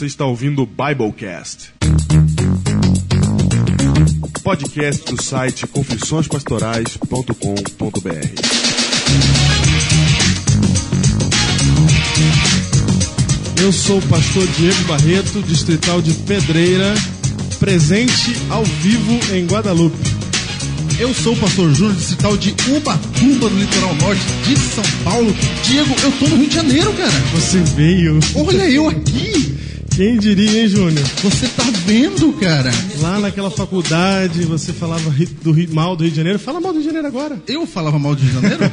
Você está ouvindo o Biblecast. Podcast do site confissõespastorais.com.br. Eu sou o pastor Diego Barreto, distrital de Pedreira, presente ao vivo em Guadalupe. Eu sou o pastor Júnior, distrital de Ubatuba, no litoral norte de São Paulo. Diego, eu tô no Rio de Janeiro, cara. Você veio. Olha eu aqui. Quem diria, hein, Júnior? Você tá vendo, cara? Lá naquela faculdade, você falava do Rio- mal do Rio de Janeiro. Fala mal do Rio de Janeiro agora. Eu falava mal do Rio de Janeiro?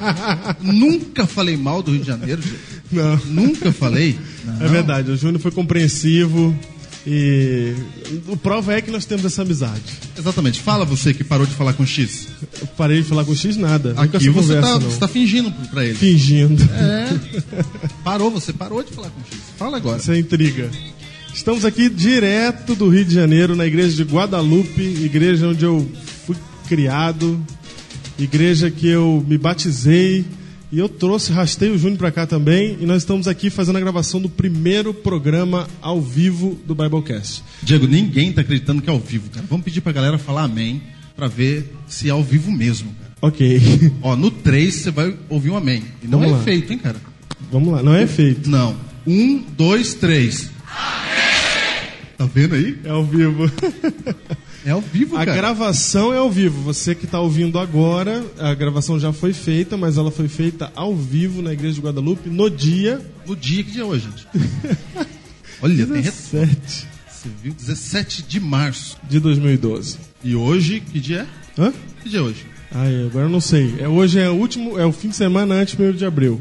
Nunca falei mal do Rio de Janeiro, Diego. Não. Nunca falei. É verdade, o Júnior foi compreensivo e o prova é que nós temos essa amizade. Exatamente. Fala você que parou de falar com X. Eu parei de falar com o X nada. Nunca Aqui você conversa, tá, não. você tá fingindo pra ele. Fingindo. É. Parou, você parou de falar com X. Fala agora. Essa é intriga. Estamos aqui direto do Rio de Janeiro, na igreja de Guadalupe, igreja onde eu fui criado, igreja que eu me batizei. E eu trouxe, rastei o Júnior para cá também. E nós estamos aqui fazendo a gravação do primeiro programa ao vivo do Biblecast. Diego, ninguém tá acreditando que é ao vivo, cara. Vamos pedir pra galera falar amém pra ver se é ao vivo mesmo, cara. Ok, Ó, no 3 você vai ouvir um amém. E não Vamos é lá. feito, hein, cara? vamos lá. Não é feito, Não. Um, dois, três. Tá vendo aí? é ao vivo. É ao vivo, A cara. gravação é ao vivo. Você que está ouvindo agora, a gravação já foi feita, mas ela foi feita ao vivo na igreja de Guadalupe no dia No dia que dia é hoje, gente. Olha, tem retorno. 17 Você viu? 17 de março. de 2012. E hoje, que dia é? Hã? Que dia é hoje? Ai, agora eu não sei. É, hoje é o último, é o fim de semana antes do 1 de abril.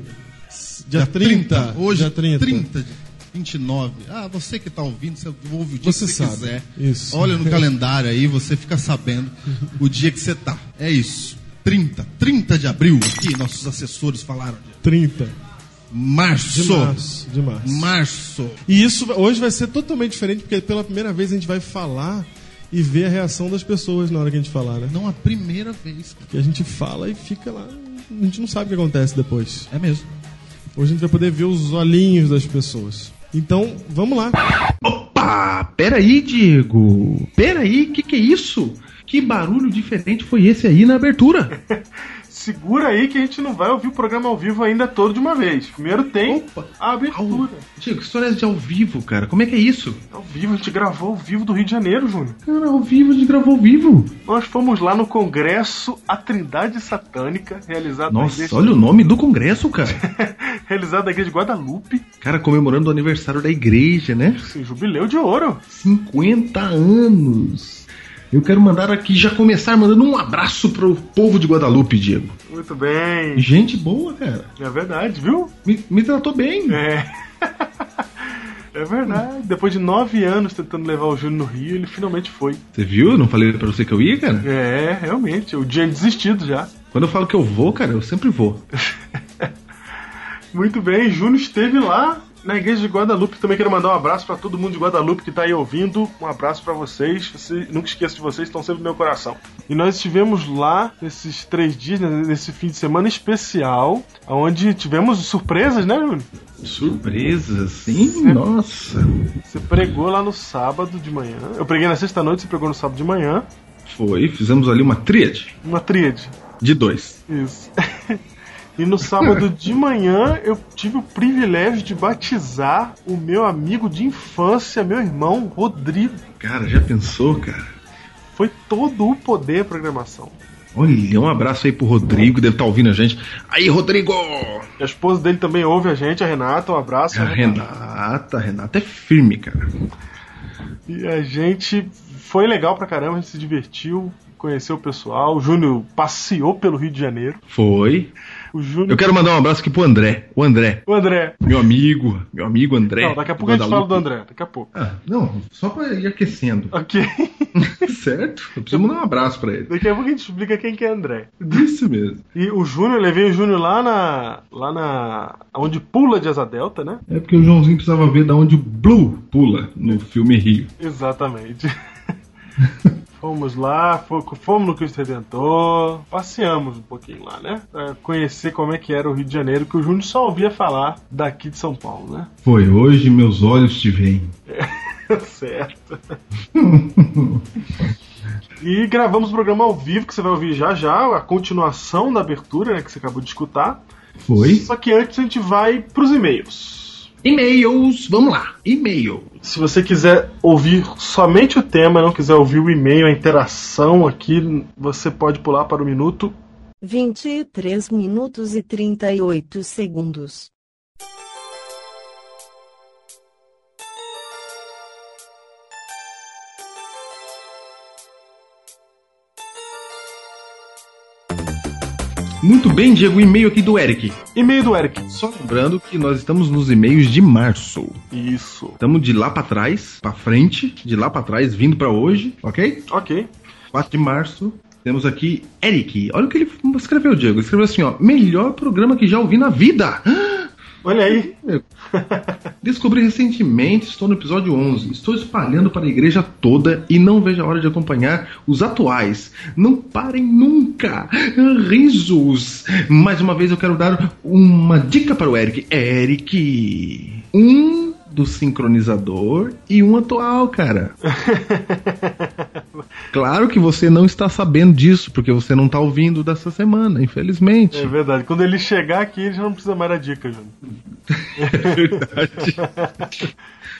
Dia 30. Hoje, dia 30. 30 de 29. Ah, você que tá ouvindo, você ouve o dia Você que você sabe. quiser. Isso. Olha no calendário aí, você fica sabendo o dia que você tá. É isso. 30. 30 de abril. Aqui, nossos assessores falaram. 30 Março. de março. De março. Março. E isso hoje vai ser totalmente diferente, porque pela primeira vez a gente vai falar e ver a reação das pessoas na hora que a gente falar, né? Não a primeira vez. cara. Que a gente fala e fica lá. A gente não sabe o que acontece depois. É mesmo. Hoje a gente vai poder ver os olhinhos das pessoas. Então, vamos lá. Opa! Peraí, Diego! Peraí, que que é isso? Que barulho diferente foi esse aí na abertura? Segura aí que a gente não vai ouvir o programa ao vivo ainda todo de uma vez. Primeiro tem Opa. a abertura. Diego, que história é de ao vivo, cara? Como é que é isso? Ao vivo, a gente gravou ao vivo do Rio de Janeiro, Júnior. Cara, ao vivo, a gente gravou ao vivo. Nós fomos lá no Congresso A Trindade Satânica, realizado Nossa, igreja, olha o nome do congresso, cara. realizado na igreja de Guadalupe, Cara, comemorando o aniversário da igreja, né? sim, jubileu de ouro. 50 anos. Eu quero mandar aqui, já começar mandando um abraço pro povo de Guadalupe, Diego. Muito bem. Gente boa, cara. É verdade, viu? Me, me tratou bem. É. É verdade. Depois de nove anos tentando levar o Júnior no Rio, ele finalmente foi. Você viu? Eu não falei pra você que eu ia, cara? É, realmente. O dia desistido já. Quando eu falo que eu vou, cara, eu sempre vou. Muito bem, Júnior esteve lá na igreja de Guadalupe. Também quero mandar um abraço para todo mundo de Guadalupe que tá aí ouvindo. Um abraço para vocês. Você, nunca esqueço de vocês, estão sempre no meu coração. E nós estivemos lá nesses três dias, né, nesse fim de semana especial, onde tivemos surpresas, né, Júnior? Surpresa, sim? Nossa. Você pregou lá no sábado de manhã. Eu preguei na sexta-noite, você pregou no sábado de manhã. Foi, fizemos ali uma tríade Uma tríade. de dois. Isso. E no sábado de manhã eu tive o privilégio de batizar o meu amigo de infância, meu irmão Rodrigo. Cara, já pensou, cara? Foi todo o poder a programação. Olha, um abraço aí pro Rodrigo, deve estar ouvindo a gente. Aí, Rodrigo! A esposa dele também ouve a gente, a Renata, um abraço. A Renata, a Renata é firme, cara. E a gente foi legal pra caramba, a gente se divertiu, conheceu o pessoal. O Júnior passeou pelo Rio de Janeiro. Foi. O Júnior. Eu quero mandar um abraço aqui pro André. O André, O André. meu amigo, meu amigo André. Não, daqui a pouco a gente fala do André, daqui a pouco. Ah, não, só pra ir aquecendo. Ok. certo? Eu preciso mandar um abraço pra ele. Daqui a pouco a gente explica quem que é André. Isso mesmo. E o Júnior, eu levei o Júnior lá na. lá na. onde pula de asa delta, né? É porque o Joãozinho precisava ver da onde o Blue pula no filme Rio. Exatamente. Fomos lá, fo- fomos no Cristo Redentor, passeamos um pouquinho lá, né? Pra conhecer como é que era o Rio de Janeiro, que o Júnior só ouvia falar daqui de São Paulo, né? Foi hoje meus olhos te veem. certo. E gravamos o programa ao vivo, que você vai ouvir já já, a continuação da abertura, né, que você acabou de escutar. Foi? Só que antes a gente vai pros e-mails. E-mails, vamos lá. E-mail. Se você quiser ouvir somente o tema, não quiser ouvir o e-mail, a interação aqui, você pode pular para o minuto 23 minutos e 38 segundos. Muito bem, Diego, e-mail aqui do Eric. e-mail do Eric. Só lembrando que nós estamos nos e-mails de março. Isso. Estamos de lá pra trás, pra frente, de lá pra trás, vindo pra hoje, ok? Ok. 4 de março. Temos aqui Eric. Olha o que ele escreveu, Diego. Ele escreveu assim, ó: Melhor programa que já ouvi na vida. Olha aí. Descobri recentemente, estou no episódio 11. Estou espalhando para a igreja toda e não vejo a hora de acompanhar os atuais. Não parem nunca! Risos! Mais uma vez eu quero dar uma dica para o Eric. Eric! Um do sincronizador e um atual, cara. Claro que você não está sabendo disso, porque você não está ouvindo dessa semana, infelizmente. É verdade. Quando ele chegar aqui, ele já não precisa mais da dica, Júnior. verdade.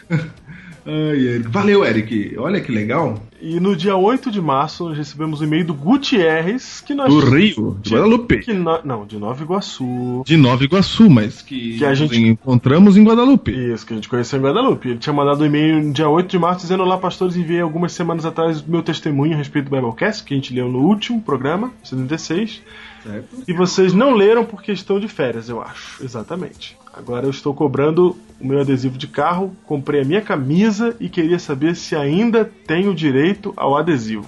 Ai, Eric. Valeu, Eric. Olha que legal. E no dia 8 de março, nós recebemos um e-mail do Gutierrez, que nós. Do Rio, de Guadalupe. Que no- Não, de Nova Iguaçu. De Nova Iguaçu, mas que, Que a gente- encontramos em Guadalupe. Isso, que a gente conheceu em Guadalupe. Ele tinha mandado um e-mail no dia 8 de março dizendo: Olá, pastores, enviei algumas semanas atrás meu testemunho a respeito do Biblecast, que a gente leu no último programa, 76. E vocês não leram porque estão de férias, eu acho. Exatamente. Agora eu estou cobrando o meu adesivo de carro, comprei a minha camisa e queria saber se ainda tenho direito ao adesivo.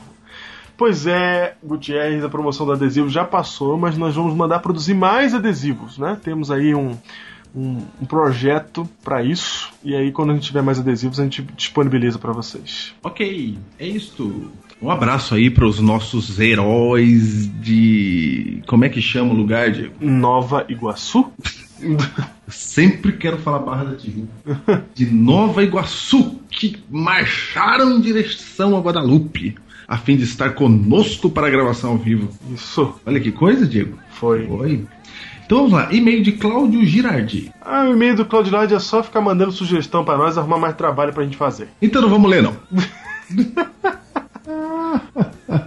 Pois é, Gutierrez, a promoção do adesivo já passou, mas nós vamos mandar produzir mais adesivos, né? Temos aí um, um, um projeto para isso, e aí quando a gente tiver mais adesivos a gente disponibiliza para vocês. Ok, é isto. Um abraço aí para os nossos heróis de. Como é que chama o lugar, Diego? Nova Iguaçu? Sempre quero falar Barra da Tijuca. De Nova Iguaçu, que marcharam em direção a Guadalupe, a fim de estar conosco para a gravação ao vivo. Isso, Olha que coisa, Diego. foi. Oi. Então vamos lá, e-mail de Cláudio Girardi. Ah, o e-mail do Claudilard é só ficar mandando sugestão para nós, arrumar mais trabalho pra gente fazer. Então não vamos ler, não. Ai,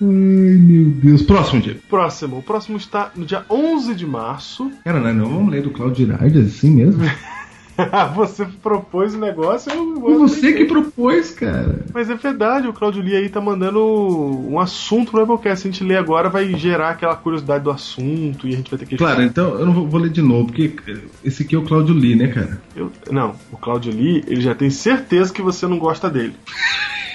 meu Deus. Próximo, Diego. Próximo. O próximo está no dia 11 de março. Cara, não, não vamos ler do Cláudio Girardi assim mesmo? você propôs o negócio, eu você que propôs, cara. Mas é verdade, o Claudio Lee aí tá mandando um assunto pro Biblecast. Se a gente ler agora, vai gerar aquela curiosidade do assunto e a gente vai ter que. Claro, então eu não vou, ler de novo, porque esse aqui é o Cláudio Lee, né, cara? Eu- não, o Claudio Lee, ele já tem certeza que você não gosta dele.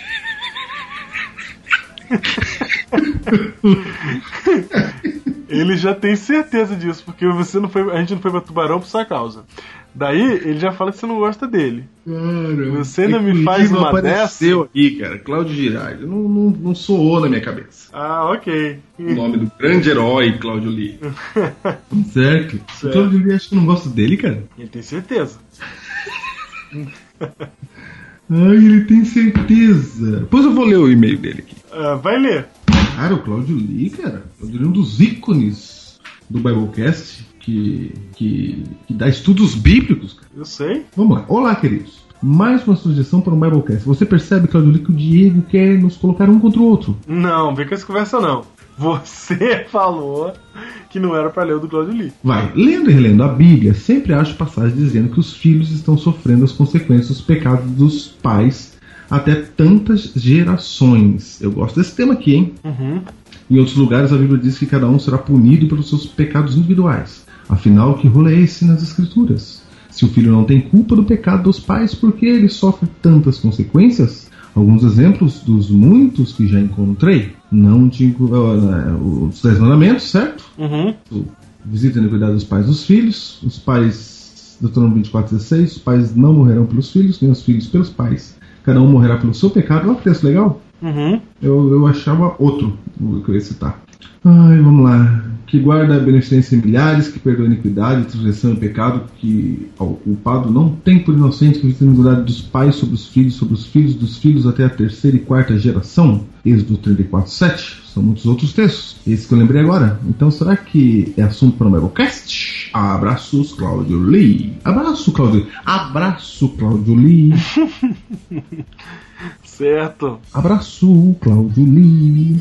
ele já tem certeza disso, porque você não foi, a gente não foi pra Tubarão por sua causa. Daí ele já fala que você não gosta dele. Cara, Você ainda é me o faz uma apareceu aqui, cara. Cláudio Girardi. Não, não, não soou na minha cabeça. Ah, ok. O nome do grande herói, Cláudio Lee. certo. O Cláudio Lee acho que não gosto dele, cara. Ele tem certeza. Ai, ele tem certeza. Depois eu vou ler o e-mail dele aqui. Ah, vai ler. Cara, o Claudio Lee, cara, eu diria um dos ícones do Biblecast que, que, que dá estudos bíblicos. Cara. Eu sei. Vamos lá. Olá, queridos. Mais uma sugestão para um Biblecast. Você percebe, Claudio Lee, que o Diego quer nos colocar um contra o outro. Não, vem com essa conversa não. Você falou que não era pra ler o do Claudio Lee. Vai, lendo e relendo a Bíblia, sempre acho passagens dizendo que os filhos estão sofrendo as consequências dos pecados dos pais até tantas gerações. Eu gosto desse tema aqui, hein? Uhum. Em outros lugares, a Bíblia diz que cada um será punido pelos seus pecados individuais. Afinal, que rolo é esse nas Escrituras? Se o filho não tem culpa do pecado dos pais, por que ele sofre tantas consequências? Alguns exemplos dos muitos que já encontrei. Não inclu- ah, os dez mandamentos, certo? Uhum. Visita e cuidar dos pais dos filhos. Os pais, Deuteronômio 24, 16, os pais não morrerão pelos filhos, nem os filhos pelos pais. Cada um morrerá pelo seu pecado. Olha que texto legal. Uhum. Eu, eu achava outro que eu ia citar. Ai, vamos lá. Que guarda a beneficência em milhares, que perdoa a iniquidade, transgressão e pecado, que ao culpado não tem por inocente que visita a iniquidade dos pais sobre os filhos, sobre os filhos dos filhos até a terceira e quarta geração. Êxodo 34, 7. São muitos outros textos. Esse que eu lembrei agora. Então será que é assunto para o Biblecast? Abraços, Cláudio Lee. Abraço, Cláudio. Abraço, Cláudio Lee. Certo. Abraço, Cláudio Lee.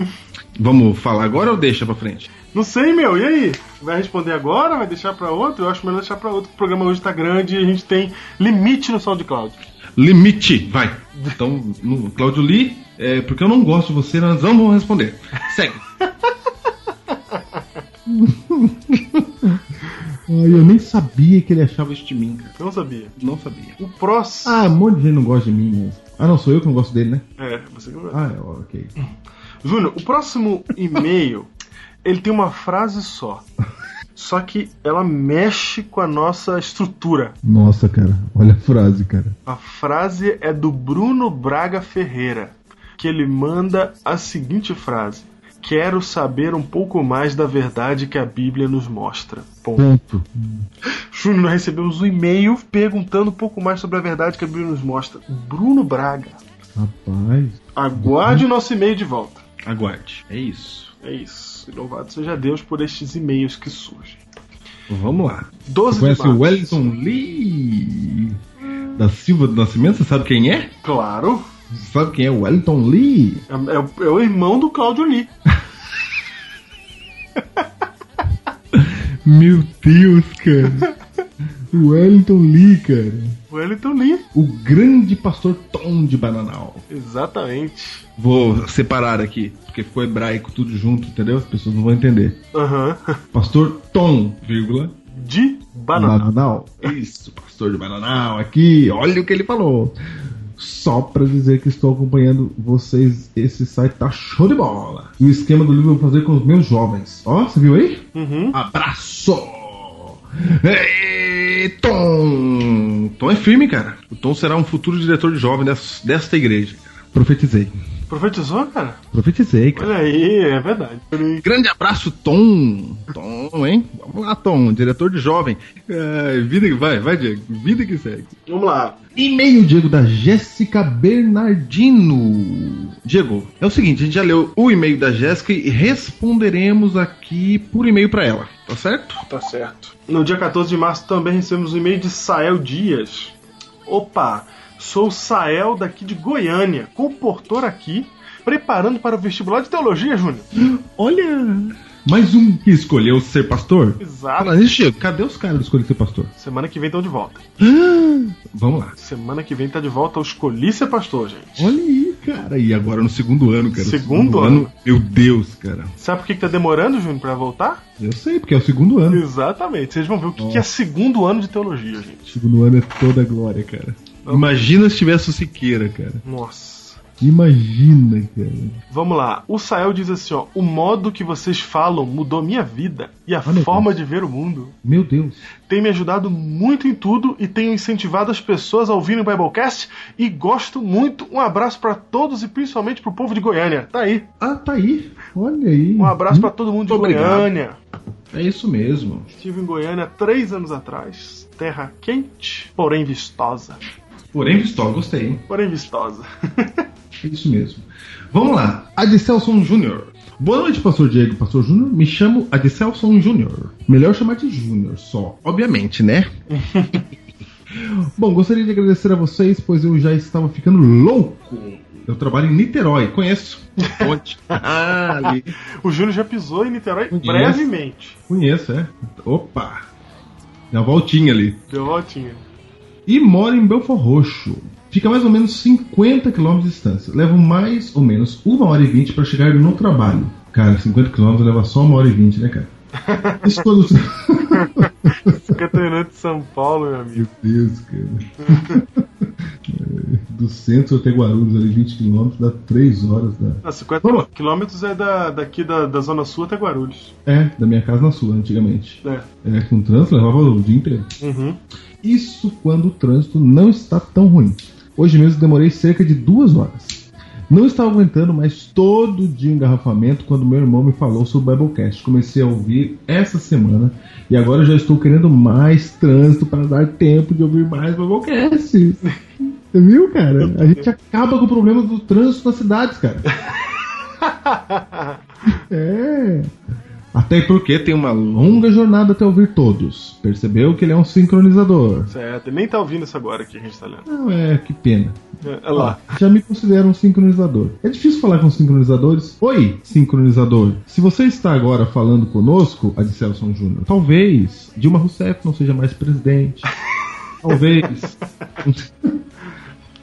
Vamos falar agora ou deixa pra frente? Não sei, meu. E aí? Vai responder agora? Vai deixar pra outro? Eu acho melhor deixar pra outro. O programa hoje tá grande e a gente tem limite no SoundCloud. Limite, vai. Então, no Cláudio Lee, é, porque eu não gosto de você, nós não vamos responder. Segue. Ai, eu nem sabia que ele achava isso de mim, cara. Eu não sabia. Não sabia. O próximo. Ah, um monte de gente não gosta de mim mesmo. Ah, não, sou eu que não gosto dele, né? É, você que não Ah, é, ok. Júnior, o próximo e-mail, ele tem uma frase só. Só que ela mexe com a nossa estrutura. Nossa, cara, olha a frase, cara. A frase é do Bruno Braga Ferreira, que ele manda a seguinte frase: Quero saber um pouco mais da verdade que a Bíblia nos mostra. Ponto. Júnior, nós recebemos um e-mail perguntando um pouco mais sobre a verdade que a Bíblia nos mostra. Bruno Braga, Rapaz. aguarde o nosso e-mail de volta. Aguarde. É isso. É isso. Louvado seja Deus por estes e-mails que surgem. Vamos lá. 12 Você conhece de o. Wellington Lee da Silva do Nascimento? Você sabe quem é? Claro. Sabe quem é o Wellington Lee? É, é o- é o irmão do Cláudio Lee. Meu Deus, cara. O Wellington Lee, cara. O Wellington Lee. O grande pastor Tom de Bananal. Exatamente. Vou separar aqui, porque ficou hebraico tudo junto, entendeu? As pessoas não vão entender. Aham. Pastor Tom, vírgula, De banana. Bananal. Isso, pastor de Bananal aqui. Olha o que ele falou. Só pra dizer que estou acompanhando vocês, esse site tá show de bola. E o esquema do livro eu vou fazer com os meus jovens. Ó, você viu aí? Uhum. Abraço! Ei, Tom! Tom é firme, cara. O Tom será um futuro diretor de jovem des- desta igreja. cara. Profetizei. Profetizou, cara? Profetizei, cara. Olha aí, é verdade. Grande abraço, Tom. Tom, hein? Vamos lá, Tom, diretor de jovem. É, vida que vai, vai, Diego. Vida que segue. Vamos lá. E-mail, Diego, da Jéssica Bernardino. Diego, é o seguinte, a gente já leu o e-mail da Jéssica e responderemos aqui por e-mail pra ela, tá certo? Tá certo. No dia 14 de março também recebemos um e-mail de Sael Dias. Opa, sou o Sael daqui de Goiânia, comportor aqui, preparando para o vestibular de teologia, Júnior. Olha, mais um que escolheu ser pastor. Exato. Fala Diego, cadê os caras que escolheram ser pastor? Semana que vem estão de volta. Vamos lá. Semana que vem tá de volta o Escolhi Ser Pastor, gente. Olha aí, cara. E agora no segundo ano, cara. O Segundo ano? Meu Deus, cara. Sabe por que, que tá demorando, Júnior, pra voltar? Eu sei, porque é o segundo ano. Exatamente. Vocês vão ver o que, que é segundo ano de teologia, gente. segundo ano é toda glória, cara. Imagina se tivesse o Siqueira, cara. Nossa. Imagina, cara. Vamos lá. O Sael diz assim, ó. O modo que vocês falam mudou minha vida e a Olha, forma de ver o mundo. Meu Deus. Tem me ajudado muito em tudo e tenho incentivado as pessoas a ouvirem o Biblecast e gosto muito. Um abraço pra todos e principalmente pro povo de Goiânia. Tá aí. Ah, tá aí. Olha aí. Um abraço pra todo mundo de obrigado. Goiânia. É isso mesmo. Estive em Goiânia três anos atrás. Terra quente, porém vistosa. Porém, Vistola, gostei, hein? Porém vistosa. É isso mesmo. Vamos lá. Adicelson Júnior. Boa noite, pastor Diego, pastor Júnior. Me chamo Adicelson Júnior. Melhor chamar de Júnior só. Obviamente, né? Bom, gostaria de agradecer a vocês, pois eu já estava ficando louco. Eu trabalho em Niterói, conheço. Ponte. ah, ali. O Júnior já pisou em Niterói Conheço. brevemente. Conheço, é. Opa! Deu uma voltinha ali. Deu voltinha. E mora em Belfor Roxo. Fica mais ou menos 50 km de distância. Leva mais ou menos 1 hora e 20 para chegar no trabalho. Cara, 50 km leva só 1 hora e 20, né, cara? Isso quando... 50 minutos de São Paulo, meu amigo. Meu Deus, cara. Do centro até Guarulhos, ali 20 km, dá 3 horas. Dá... Ah, 50 Vamos quilômetros é da, daqui da, da Zona Sul até Guarulhos. É, da minha casa na sua, antigamente. É. É, com trânsito levava o dia inteiro. Uhum. Isso quando o trânsito não está tão ruim. Hoje mesmo demorei cerca de duas horas. Não estava aguentando mais todo dia o engarrafamento quando meu irmão me falou sobre o Biblecast. Comecei a ouvir essa semana e agora já estou querendo mais trânsito para dar tempo de ouvir mais Biblecast. Você viu, cara? A gente acaba com o problema do trânsito nas cidades, cara. É. Até porque tem uma longa jornada até ouvir todos. Percebeu que ele é um sincronizador. Certo, ele nem tá ouvindo isso agora que a gente tá lendo. Não, é, que pena. É, olha lá. Já me considero um sincronizador. É difícil falar com sincronizadores. Oi, sincronizador. Se você está agora falando conosco, Adicelson Júnior, talvez Dilma Rousseff não seja mais presidente. talvez.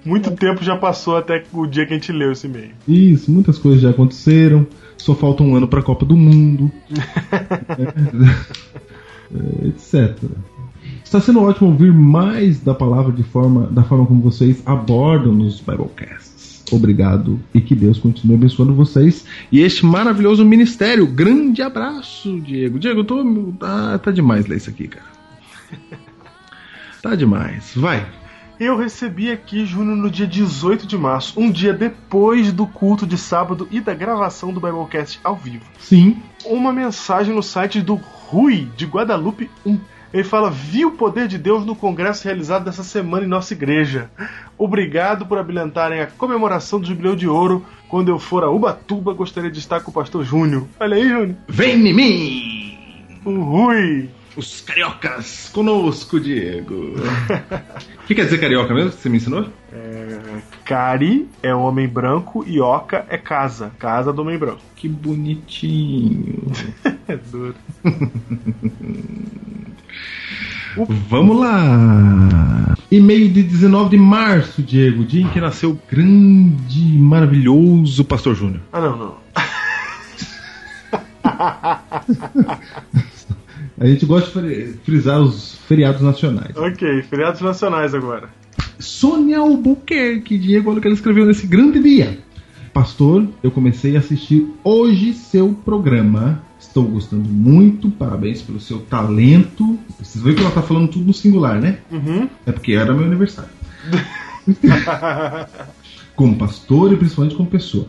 Muito tempo já passou até o dia que a gente leu esse e-mail. Isso, muitas coisas já aconteceram. Só falta um ano para a Copa do Mundo. é, etc. Está sendo ótimo ouvir mais da palavra de forma, da forma como vocês abordam nos Biblecasts. Obrigado e que Deus continue abençoando vocês e este maravilhoso ministério. Grande abraço, Diego. Diego, eu tô. Ah, tá demais ler isso aqui, cara. Tá demais. Vai. Eu recebi aqui, Júnior, no dia 18 de março, um dia depois do culto de sábado e da gravação do Biblecast ao vivo. Sim. Uma mensagem no site do Rui, de Guadalupe 1. Ele fala: Vi o poder de Deus no congresso realizado dessa semana em nossa igreja. Obrigado por habilitarem a comemoração do Jubileu de Ouro. Quando eu for a Ubatuba, gostaria de estar com o pastor Júnior. Olha aí, Júnior. Vem em mim! O Rui. Os cariocas conosco, Diego. O que quer dizer carioca mesmo você me ensinou? Cari é homem branco e Oca é casa. Casa do homem branco. Que bonitinho. É duro. Vamos lá. E-mail de 19 de março, Diego, dia em que nasceu o grande e maravilhoso Pastor Júnior. Ah, não, não. A gente gosta de fri- frisar os feriados nacionais. Ok, feriados nacionais agora. Sônia Albuquerque, Diego, olha o que ela escreveu nesse grande dia. Pastor, eu comecei a assistir hoje seu programa. Estou gostando muito, parabéns pelo seu talento. Vocês veem que ela tá falando tudo no singular, né? Uhum. É porque era meu aniversário. como pastor e principalmente como pessoa.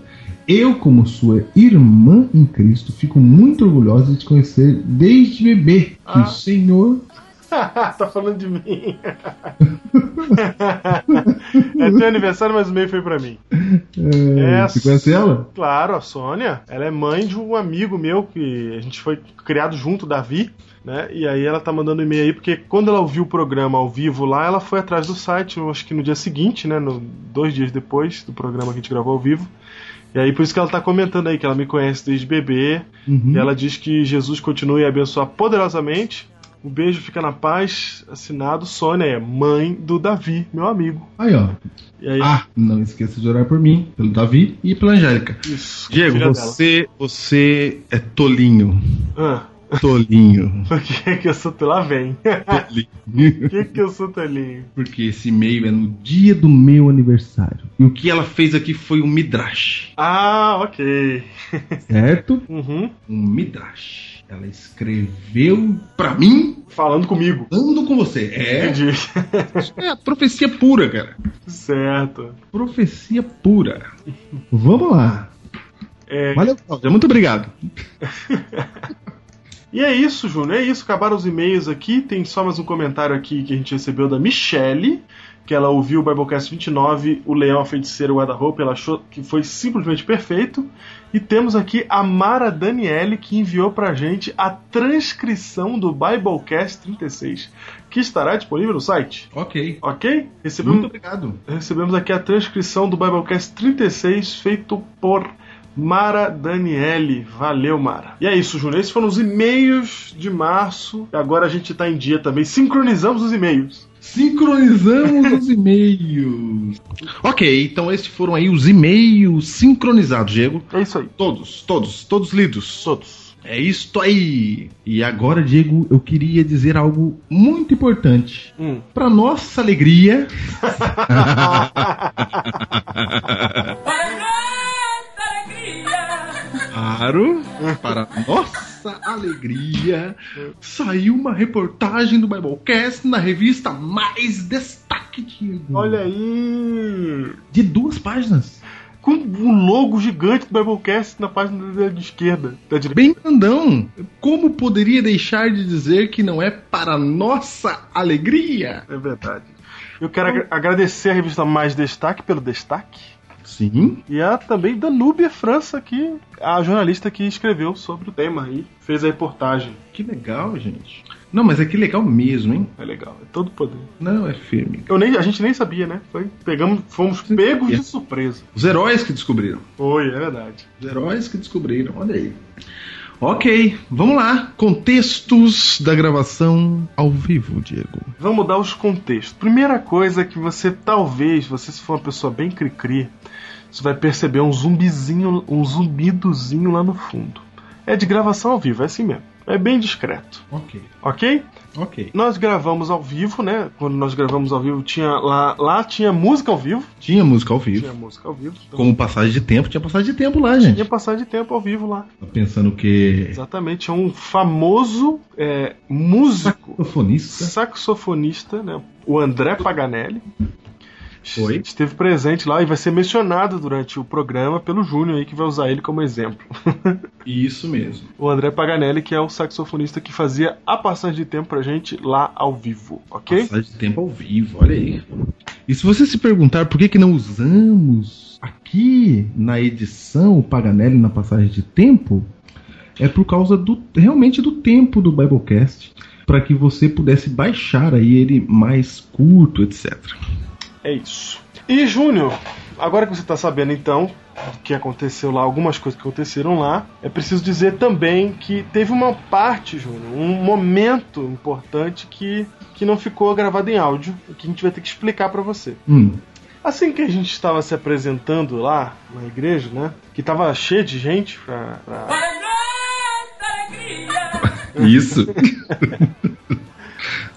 Eu, como sua irmã em Cristo, fico muito orgulhosa de te conhecer desde bebê. Que Ah. o Senhor tá falando de mim. é teu aniversário, mas o meio foi pra mim. É, Essa- Você conhece ela? Claro, a Sônia, ela é mãe de um amigo meu que a gente foi criado junto, Davi, né? E aí ela tá mandando e-mail aí, porque quando ela ouviu o programa ao vivo lá, ela foi atrás do site, eu acho que no dia seguinte, né? No, dois dias depois do programa que a gente gravou ao vivo. E aí por isso que ela tá comentando aí que ela me conhece desde bebê. Uhum. E ela diz que Jesus continue a abençoar poderosamente. Um beijo, fica na paz. Assinado Sônia, é mãe do Davi, meu amigo. Aí, ó. Aí, Ah, não esqueça de orar por mim, pelo Davi e pela Angélica. isso, Diego, você, você é tolinho. dela. Tolinho. Por que, que eu sou. Lá vem. tolinho. Por que, que eu sou telinho? Porque esse e-mail é no dia do meu aniversário. E o que ela fez aqui foi um midrash, Ah, ok. certo? Uhum. Um midrash. Ela escreveu pra mim, Falando comigo. ando com você. É, Entendi. isso é a profecia pura, cara. certo. Profecia pura. Vamos lá. É, Valeu, Cláudia. Muito obrigado. E é isso, Júnior. É isso. Acabaram os e-mails aqui. Tem só mais um comentário aqui que a gente recebeu da Michelle. Que ela ouviu o Biblecast 29, o Leão, a Feiticeira o Guarda-Roupa. Ela achou que foi simplesmente perfeito. E temos aqui a Mara Daniele que enviou pra gente a transcrição do Biblecast 36, que estará disponível no site. Ok. Ok? Recebemos, Muito obrigado. recebemos aqui a transcrição do Biblecast 36, feito por Mara Daniele. Valeu, Mara. E é isso, Júnior. Esses foram os e-mails de março. E agora a gente tá em dia também. Sincronizamos os e-mails. Sincronizamos os e-mails. Ok, então esses foram aí os e-mails sincronizados, Diego. É isso aí. Todos, todos, todos lidos. Todos. É isto aí. E agora, Diego, eu queria dizer algo muito importante. Hum. Para nossa alegria, claro, para nossa alegria, saiu uma reportagem do Biblecast na revista Mais Destaque, Diego. Olha aí. De duas páginas. com um logo gigante do Biblecast na página da de esquerda, da direita. Bem grandão. Como poderia deixar de dizer que não é para nossa alegria? É verdade. Eu quero agra- agradecer a revista Mais Destaque pelo destaque. Sim. E a também Danúbia França, que a jornalista que escreveu sobre o tema e fez a reportagem. Que legal, gente. Não, mas é que legal mesmo, hein? É legal, é todo poder. Não, é firme. Eu nem, a gente nem sabia, né? Foi, pegamos, fomos pegos de surpresa. Os heróis que descobriram. Foi, é verdade. Os heróis que descobriram, olha aí. Ok, vamos lá. Contextos da gravação ao vivo, Diego. Vamos dar os contextos. Primeira coisa que você talvez, você se for uma pessoa bem cri-cri, você vai perceber um zumbizinho, um zumbidozinho lá no fundo. É de gravação ao vivo, é assim mesmo. É bem discreto, Ok, ok? ok. Nós gravamos ao vivo, né? Quando nós gravamos ao vivo, tinha lá, lá tinha música ao vivo. Tinha música ao Tinha vivo. música ao vivo. Então, Como passagem de tempo, tinha passagem de tempo lá, gente. tinha passagem de tempo ao vivo lá. Tá pensando que. Exatamente, é um famoso é, músico, Saxofonista. saxofonista, né? O André Paganelli. Foi. Esteve presente lá e vai ser mencionado durante o programa pelo Júnior aí, que vai usar ele como exemplo. Isso mesmo. o André Paganelli, que é o saxofonista que fazia a passagem de tempo pra gente lá ao vivo, ok? Passagem de tempo ao vivo, olha aí. E se você se perguntar por que, que não usamos aqui na edição o Paganelli na passagem de tempo, é por causa do realmente do tempo do Biblecast, para que você pudesse baixar aí ele mais curto, etc. É isso. E Júnior, agora que você tá sabendo então o que aconteceu lá, algumas coisas que aconteceram lá, é preciso dizer também que teve uma parte, Júnior, um momento importante que, que não ficou gravado em áudio, e que a gente vai ter que explicar pra você. Hum, Assim que a gente estava se apresentando lá na igreja, né? Que tava cheio de gente pra. pra- isso.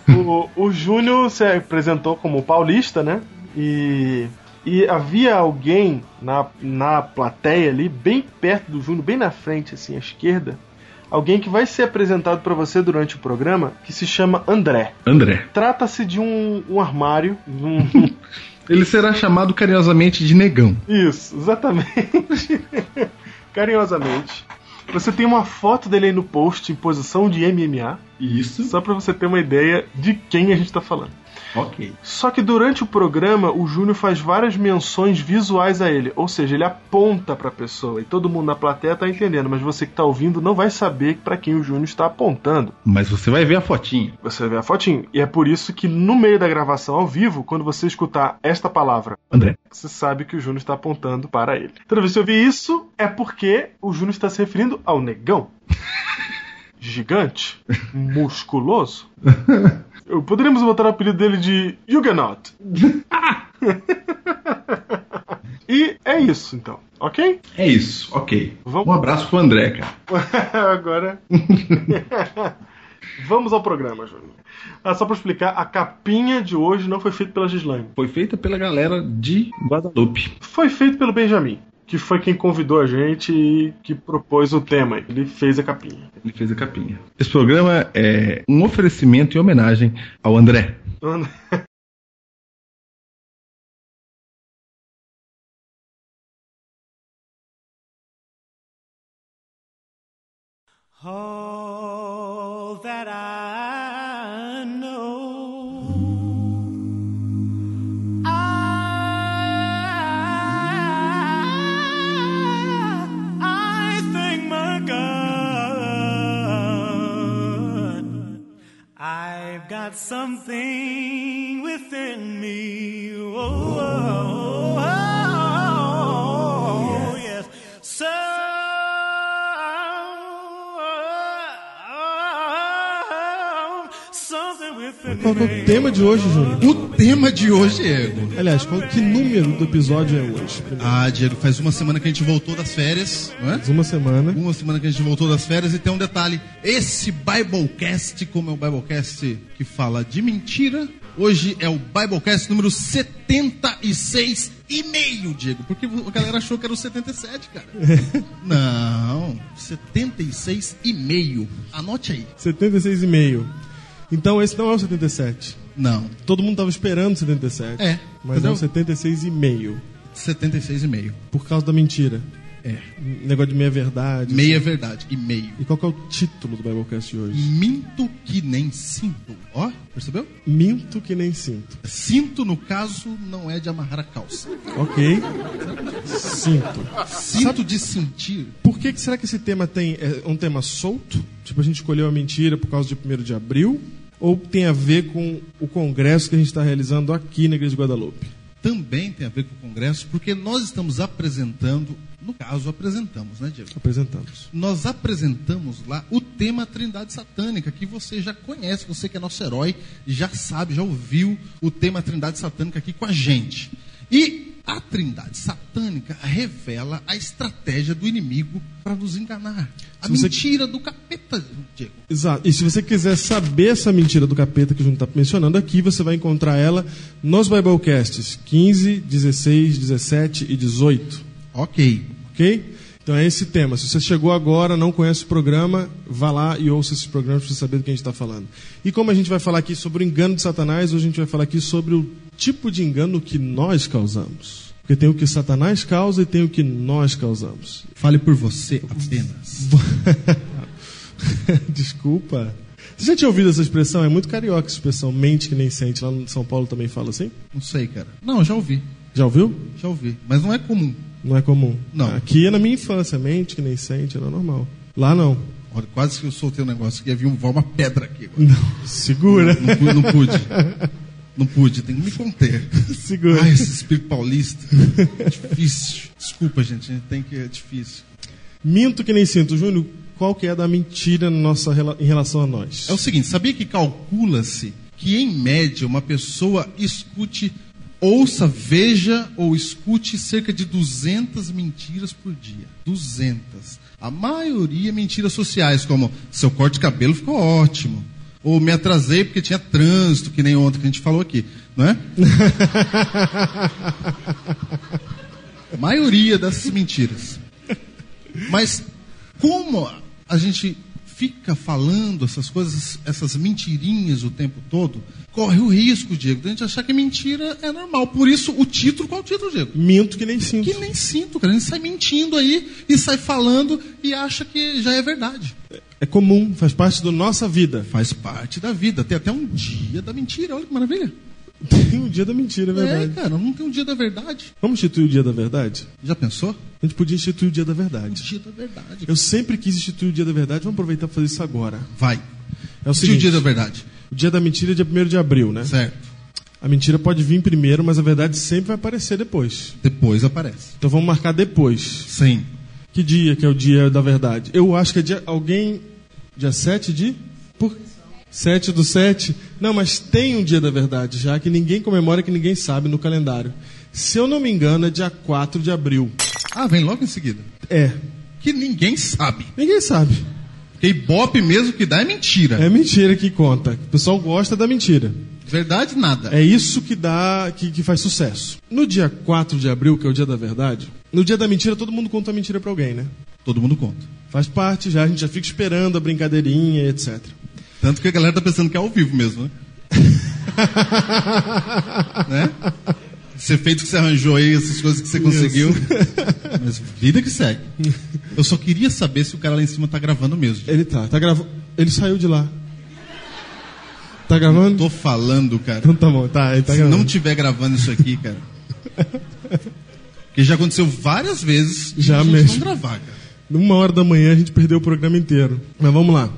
O, o Júnior se apresentou como paulista, né? E, e havia alguém na, na plateia ali, bem perto do Júnior, bem na frente, assim, à esquerda. Alguém que vai ser apresentado para você durante o programa, que se chama André. André. Trata-se de um, um armário. um- Ele será chamado carinhosamente de negão. Isso, exatamente. Carinhosamente. Você tem uma foto dele aí no post em posição de MMA, Isso. só para você ter uma ideia de quem a gente tá falando. Ok. Só que durante o programa, o Júnior faz várias menções visuais a ele, ou seja, ele aponta pra pessoa e todo mundo na plateia tá entendendo, mas você que tá ouvindo não vai saber para quem o Júnior está apontando. Mas você vai ver a fotinha. Você vê a fotinho. E é por isso que no meio da gravação ao vivo, quando você escutar esta palavra, André. você sabe que o Júnior está apontando para ele. Toda vez que você ouvir isso, é porque o Júnior está se referindo ao negão. Gigante, musculoso. Poderíamos botar o apelido dele de Huguenot. e é isso, então, ok? É isso, ok. Vamos- Um abraço pro André, cara. Agora. Vamos ao programa, Júnior. Ah, só para explicar, a capinha de hoje não foi feita pela Gislaine. Foi feita pela galera de Guadalupe. Foi feito pelo Benjamin, que foi quem convidou a gente e que propôs o tema. Ele fez a capinha. Ele fez a capinha. Esse programa é um oferecimento em homenagem ao André. All got something within me. Oh, oh, oh, Qual é o tema de hoje, Júnior? O tema de hoje, Diego. Aliás, qual, que número do episódio é hoje? Primeiro. Ah, Diego, faz uma semana que a gente voltou das férias, não é? Mais uma semana. Uma semana que a gente voltou das férias e tem um detalhe. Esse Biblecast, como é o Biblecast que fala de mentira, hoje é o Biblecast número 76 e meio, Diego. Porque a galera achou que era o 77, cara. Não, 76 e meio. Anote aí. 76,5. Então esse não é o 77. Não. Todo mundo tava esperando o 77. É, Mas entendeu? é o 76,5. 76,5. Por causa da mentira. É. Negócio de meia verdade. Meia verdade e meio. E qual que é o título do Biblecast de hoje? Minto que nem sinto. Ó, percebeu? Minto que nem sinto. Cinto, no caso, não é de amarrar a calça. Ok. Sinto. Cinto de sentir. Por que, que será que esse tema tem é um tema solto? Tipo, a gente escolheu a mentira por causa de 1 de abril? Ou tem a ver com o congresso que a gente está realizando aqui na Igreja de Guadalupe? Também tem a ver com o Congresso, porque nós estamos apresentando, no caso, apresentamos, né, Diego? Apresentamos. Nós apresentamos lá o tema Trindade Satânica, que você já conhece, você que é nosso herói, já sabe, já ouviu o tema Trindade Satânica aqui com a gente. E a Trindade Satânica revela a estratégia do inimigo para nos enganar. A Se você- mentira do capeta, Diego. Exato. E se você quiser saber essa mentira do capeta que a gente está mencionando aqui, você vai encontrar ela nos Biblecasts 15, 16, 17 e 18. Ok. Ok? Então é esse tema. Se você chegou agora, não conhece o programa, vá lá e ouça esses programas para você saber do que a gente está falando. E como a gente vai falar aqui sobre o engano de Satanás, hoje a gente vai falar aqui sobre o tipo de engano que nós causamos. Porque tem o que Satanás causa e tem o que nós causamos. Fale por você apenas. Desculpa. Você já tinha ouvido essa expressão? É muito carioca essa expressão, mente que nem sente. Lá no São Paulo também fala assim? Não sei, cara. Não, já ouvi. Já ouviu? Já ouvi. Mas não é comum. Não é comum. Não. Aqui é na minha infância, mente que nem sente, era normal. Lá não. Olha, quase que eu soltei um negócio que ia vir um, uma pedra aqui. agora. Não. Segura. Não, pu- não pude. Não pude, tem que me conter. Segura. Ai, esse espírito paulista. difícil. Desculpa, gente, a gente tem que. É difícil. Minto que nem sinto. Júnior, qual que é a da mentira nossa, em relação a nós? É o seguinte: sabia que calcula-se que, em média, uma pessoa escute, ouça, veja ou escute cerca de 200 mentiras por dia? 200. A maioria mentiras sociais, como seu corte de cabelo ficou ótimo. Ou me atrasei porque tinha trânsito, que nem ontem que a gente falou aqui, não é? A maioria dessas mentiras. Mas como a gente fica falando essas coisas, essas mentirinhas o tempo todo, corre o risco, Diego, de a gente achar que mentira é normal. Por isso, o título, qual é o título, Diego? Minto que nem sinto. Que nem sinto, cara. A gente sai mentindo aí e sai falando e acha que já é verdade. É comum, faz parte da nossa vida. Faz parte da vida. Tem até um dia da mentira, olha que maravilha. Tem o dia da mentira, é É, verdade. cara, não tem um dia da verdade. Vamos instituir o dia da verdade? Já pensou? A gente podia instituir o dia da Um verdade. dia da verdade. Eu sempre quis instituir o dia da verdade, vamos aproveitar para fazer isso agora. Vai. É o Se o seguinte, dia da verdade. o dia da mentira é dia 1 de abril, né? Certo. A mentira pode vir primeiro, mas a verdade sempre vai aparecer depois. Depois aparece. Então vamos marcar depois. Sim. Que dia que é o dia da verdade? Eu acho que é dia. Alguém. Dia 7 de. Por... 7 do 7? Não, mas tem um dia da verdade já que ninguém comemora, que ninguém sabe no calendário. Se eu não me engano, é dia 4 de abril. Ah, vem logo em seguida. É. Que ninguém sabe. Ninguém sabe. Porque ibope mesmo que dá é mentira. É mentira que conta. O pessoal gosta da mentira. Verdade, nada. É isso que dá, que, que faz sucesso. No dia 4 de abril, que é o dia da verdade, no dia da mentira, todo mundo conta mentira pra alguém, né? Todo mundo conta. Faz parte já, a gente já fica esperando a brincadeirinha, etc. Tanto que a galera tá pensando que é ao vivo mesmo, né? né? Esse efeito que você arranjou aí, essas coisas que você conseguiu. Mas vida que segue. Eu só queria saber se o cara lá em cima tá gravando mesmo. Ele tá, tá gravando. Ele saiu de lá. Tá gravando? Tô falando, cara. Então tá bom, tá, ele tá Se gravando. não tiver gravando isso aqui, cara. Porque já aconteceu várias vezes Já mesmo. não gravar, cara. Numa hora da manhã a gente perdeu o programa inteiro. Mas vamos lá.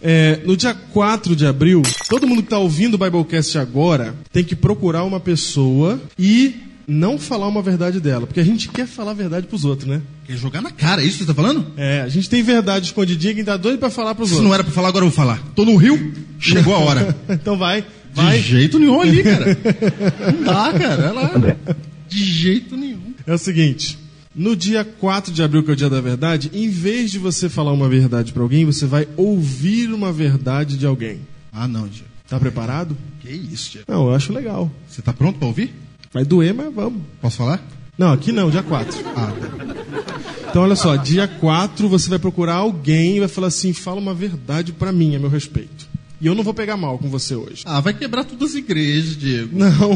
É, no dia 4 de abril, todo mundo que está ouvindo o Biblecast agora tem que procurar uma pessoa e não falar uma verdade dela. Porque a gente quer falar a verdade pros outros, né? Quer jogar na cara, é isso que você tá falando? É, a gente tem verdade escondidinha que tá doido pra falar pros Se outros. não era pra falar, agora eu vou falar. Tô no Rio, chegou a hora. então vai, De vai. jeito nenhum ali, cara. Não dá, cara. Olha lá. De jeito nenhum. É o seguinte, no dia 4 de abril, que é o dia da verdade, em vez de você falar uma verdade pra alguém, você vai ouvir uma verdade de alguém. Ah, não, Diego. Tá preparado? Que isso, Diego. Não, eu acho legal. Você tá pronto pra ouvir? Vai doer, mas vamos. Posso falar? Não, aqui não, dia 4. Ah, tá. Então, olha só, dia 4 você vai procurar alguém e vai falar assim: fala uma verdade pra mim, a meu respeito. E eu não vou pegar mal com você hoje. Ah, vai quebrar todas as igrejas, Diego. Não,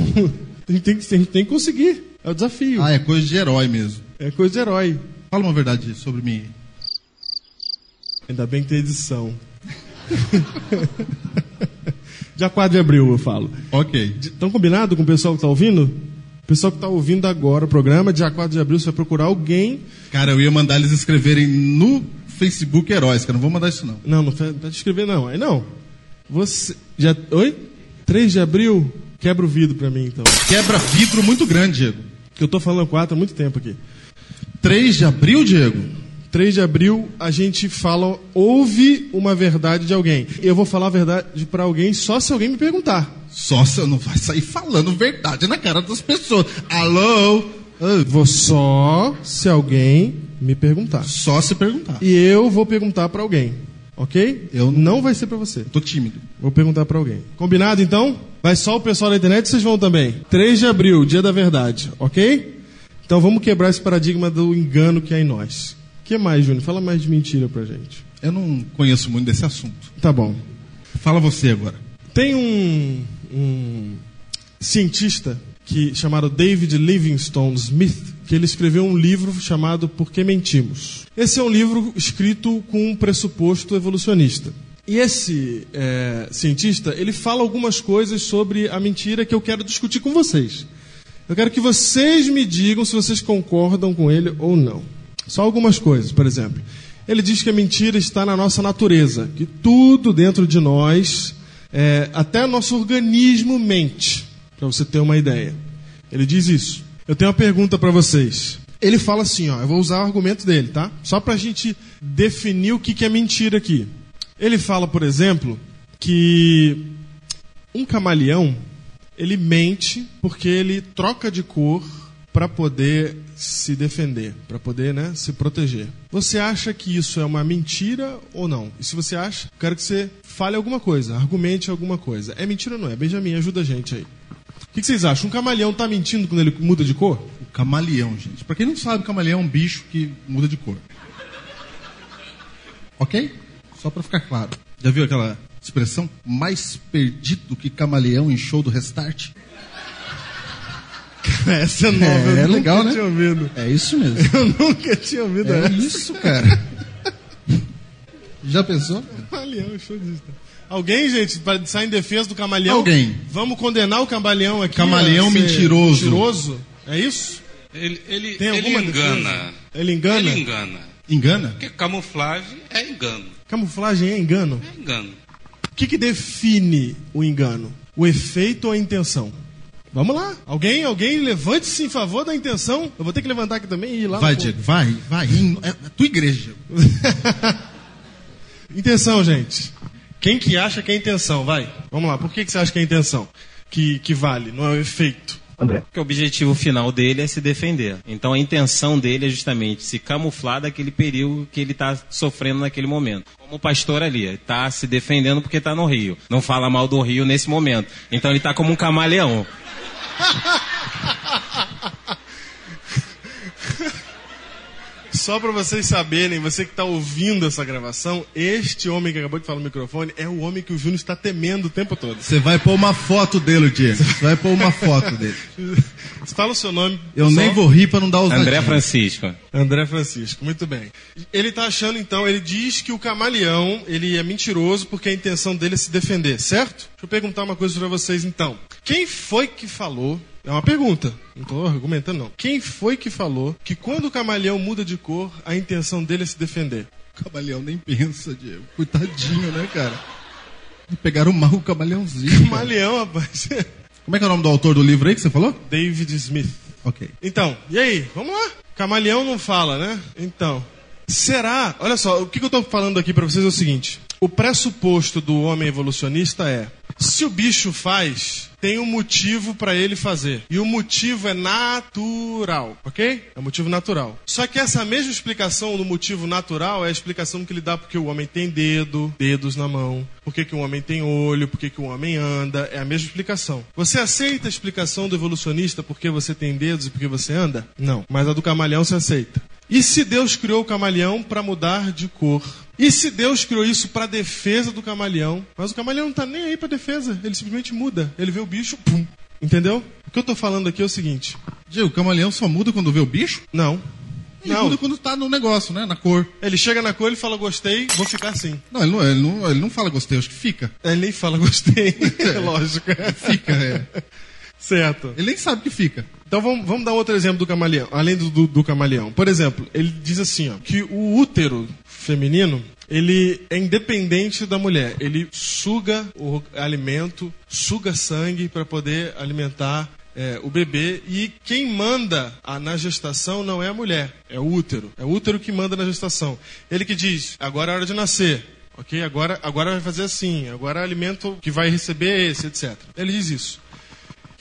a gente tem que, a gente tem que conseguir. É o desafio. Ah, é coisa de herói mesmo. É coisa de herói. Fala uma verdade sobre mim. Ainda bem que tem edição. Dia 4 de abril, eu falo. Ok. Estão combinado com o pessoal que está ouvindo? O pessoal que está ouvindo agora o programa, dia 4 de abril, você vai procurar alguém. Cara, eu ia mandar eles escreverem no Facebook Heróis, cara. Não vou mandar isso, não. Não, não pode escrever, não. Aí não. Você. Já... Oi? 3 de abril? Quebra o vidro pra mim, então. Quebra vidro muito grande, Diego. Eu tô falando 4 há muito tempo aqui. 3 de abril, Diego? 3 de abril, a gente fala, ouve uma verdade de alguém. Eu vou falar a verdade para alguém só se alguém me perguntar. Só se eu não vai sair falando verdade na cara das pessoas. Alô? Eu vou só se alguém me perguntar. Só se perguntar. E eu vou perguntar para alguém. Ok? Eu não vai ser para você. Tô tímido. Vou perguntar para alguém. Combinado então? Vai só o pessoal da internet, vocês vão também. 3 de abril, dia da verdade, ok? Então vamos quebrar esse paradigma do engano que há em nós. O que mais, Júnior? Fala mais de mentira pra gente. Eu não conheço muito desse assunto. Tá bom. Fala você agora. Tem um, um cientista que chamado David Livingstone Smith, que ele escreveu um livro chamado Por que Mentimos. Esse é um livro escrito com um pressuposto evolucionista. E esse é, cientista, ele fala algumas coisas sobre a mentira que eu quero discutir com vocês. Eu quero que vocês me digam se vocês concordam com ele ou não. Só algumas coisas, por exemplo. Ele diz que a mentira está na nossa natureza, que tudo dentro de nós, é, até nosso organismo mente, para você ter uma ideia. Ele diz isso. Eu tenho uma pergunta para vocês. Ele fala assim, ó, eu vou usar o argumento dele, tá? Só para a gente definir o que, que é mentira aqui. Ele fala, por exemplo, que um camaleão ele mente porque ele troca de cor para poder se defender, para poder né, se proteger. Você acha que isso é uma mentira ou não? E se você acha, quero que você fale alguma coisa, argumente alguma coisa. É mentira ou não é? Benjamin, ajuda a gente aí. O que vocês acham? Um camaleão está mentindo quando ele muda de cor? O camaleão, gente. Para quem não sabe, camaleão é um bicho que muda de cor. Ok? Só para ficar claro. Já viu aquela expressão mais perdido que camaleão em show do Restart? Essa é nova, É, eu legal, nunca né? tinha ouvido. É isso mesmo. Eu nunca tinha ouvido É essa. isso, cara. Já pensou? Camaleão, show disso. Alguém, gente, para sair em defesa do camaleão? Alguém. Vamos condenar o camaleão aqui? Camaleão mentiroso. Mentiroso? É isso? Ele, ele, Tem ele alguma engana. defesa? Ele engana? Ele engana. Engana? Porque camuflagem é engano. Camuflagem é engano? É engano. O que, que define o engano? O efeito ou a intenção? Vamos lá. Alguém, alguém levante-se em favor da intenção. Eu vou ter que levantar aqui também e ir lá. Vai, Diego, vai, vai. Em- É a tua igreja. Intenção, gente. Quem que acha que é intenção? Vai. Vamos lá. Por que, que você acha que é intenção? Que, que vale, não é o efeito. Porque o objetivo final dele é se defender. Então a intenção dele é justamente se camuflar daquele perigo que ele está sofrendo naquele momento. Como o pastor ali, está se defendendo porque está no rio. Não fala mal do rio nesse momento. Então ele está como um camaleão. Só para vocês saberem, você que está ouvindo essa gravação, este homem que acabou de falar no microfone é o homem que o Júnior está temendo o tempo todo. Você vai pôr uma foto dele, Diego. Você vai pôr uma foto dele. Fala o seu nome. Eu pessoal. nem vou rir pra não dar os André Francisco. André Francisco, muito bem. Ele está achando então, ele diz que o camaleão ele é mentiroso porque a intenção dele é se defender, certo? Deixa eu perguntar uma coisa para vocês então. Quem foi que falou? É uma pergunta, não estou argumentando não. Quem foi que falou que quando o camaleão muda de cor, a intenção dele é se defender? O camaleão nem pensa, Diego. Coitadinho, né, cara? Pegaram mal o camaleãozinho. cara. Camaleão, rapaz. Como é que é o nome do autor do livro aí que você falou? David Smith. Ok. Então, e aí? Vamos lá. Camaleão não fala, né? Então, será? Olha só, o que que eu estou falando aqui para vocês é o seguinte: o pressuposto do homem evolucionista é: se o bicho faz, tem um motivo para ele fazer. E o motivo é natural, ok? É um motivo natural. Só que essa mesma explicação do motivo natural é a explicação que ele dá porque o homem tem dedo, dedos na mão, porque que o homem tem olho, porque que o homem anda. É a mesma explicação. Você aceita a explicação do evolucionista porque você tem dedos e porque você anda? Não. Mas a do camaleão você aceita. E se Deus criou o camaleão para mudar de cor? E se Deus criou isso para defesa do camaleão? Mas o camaleão não tá nem aí para defesa, ele simplesmente muda. Ele vê o bicho, pum. Entendeu? O que eu tô falando aqui é o seguinte: Diego, o camaleão só muda quando vê o bicho? Não. Ele Não. muda quando tá no negócio, né? Na cor. Ele chega na cor e fala gostei, vou ficar assim. Não, ele não, ele não, ele não fala gostei, acho que fica. Ele nem fala gostei, é lógico. Fica, é. Certo. Ele nem sabe que fica. Então vamos, vamos dar outro exemplo do camaleão, além do, do, do camaleão. Por exemplo, ele diz assim, ó, que o útero feminino ele é independente da mulher. Ele suga o alimento, suga sangue para poder alimentar é, o bebê e quem manda a- na gestação não é a mulher, é o útero. É o útero que manda na gestação. Ele que diz: agora é hora de nascer. Ok? Agora, agora vai fazer assim. Agora o alimento que vai receber é esse, etc. Ele diz isso.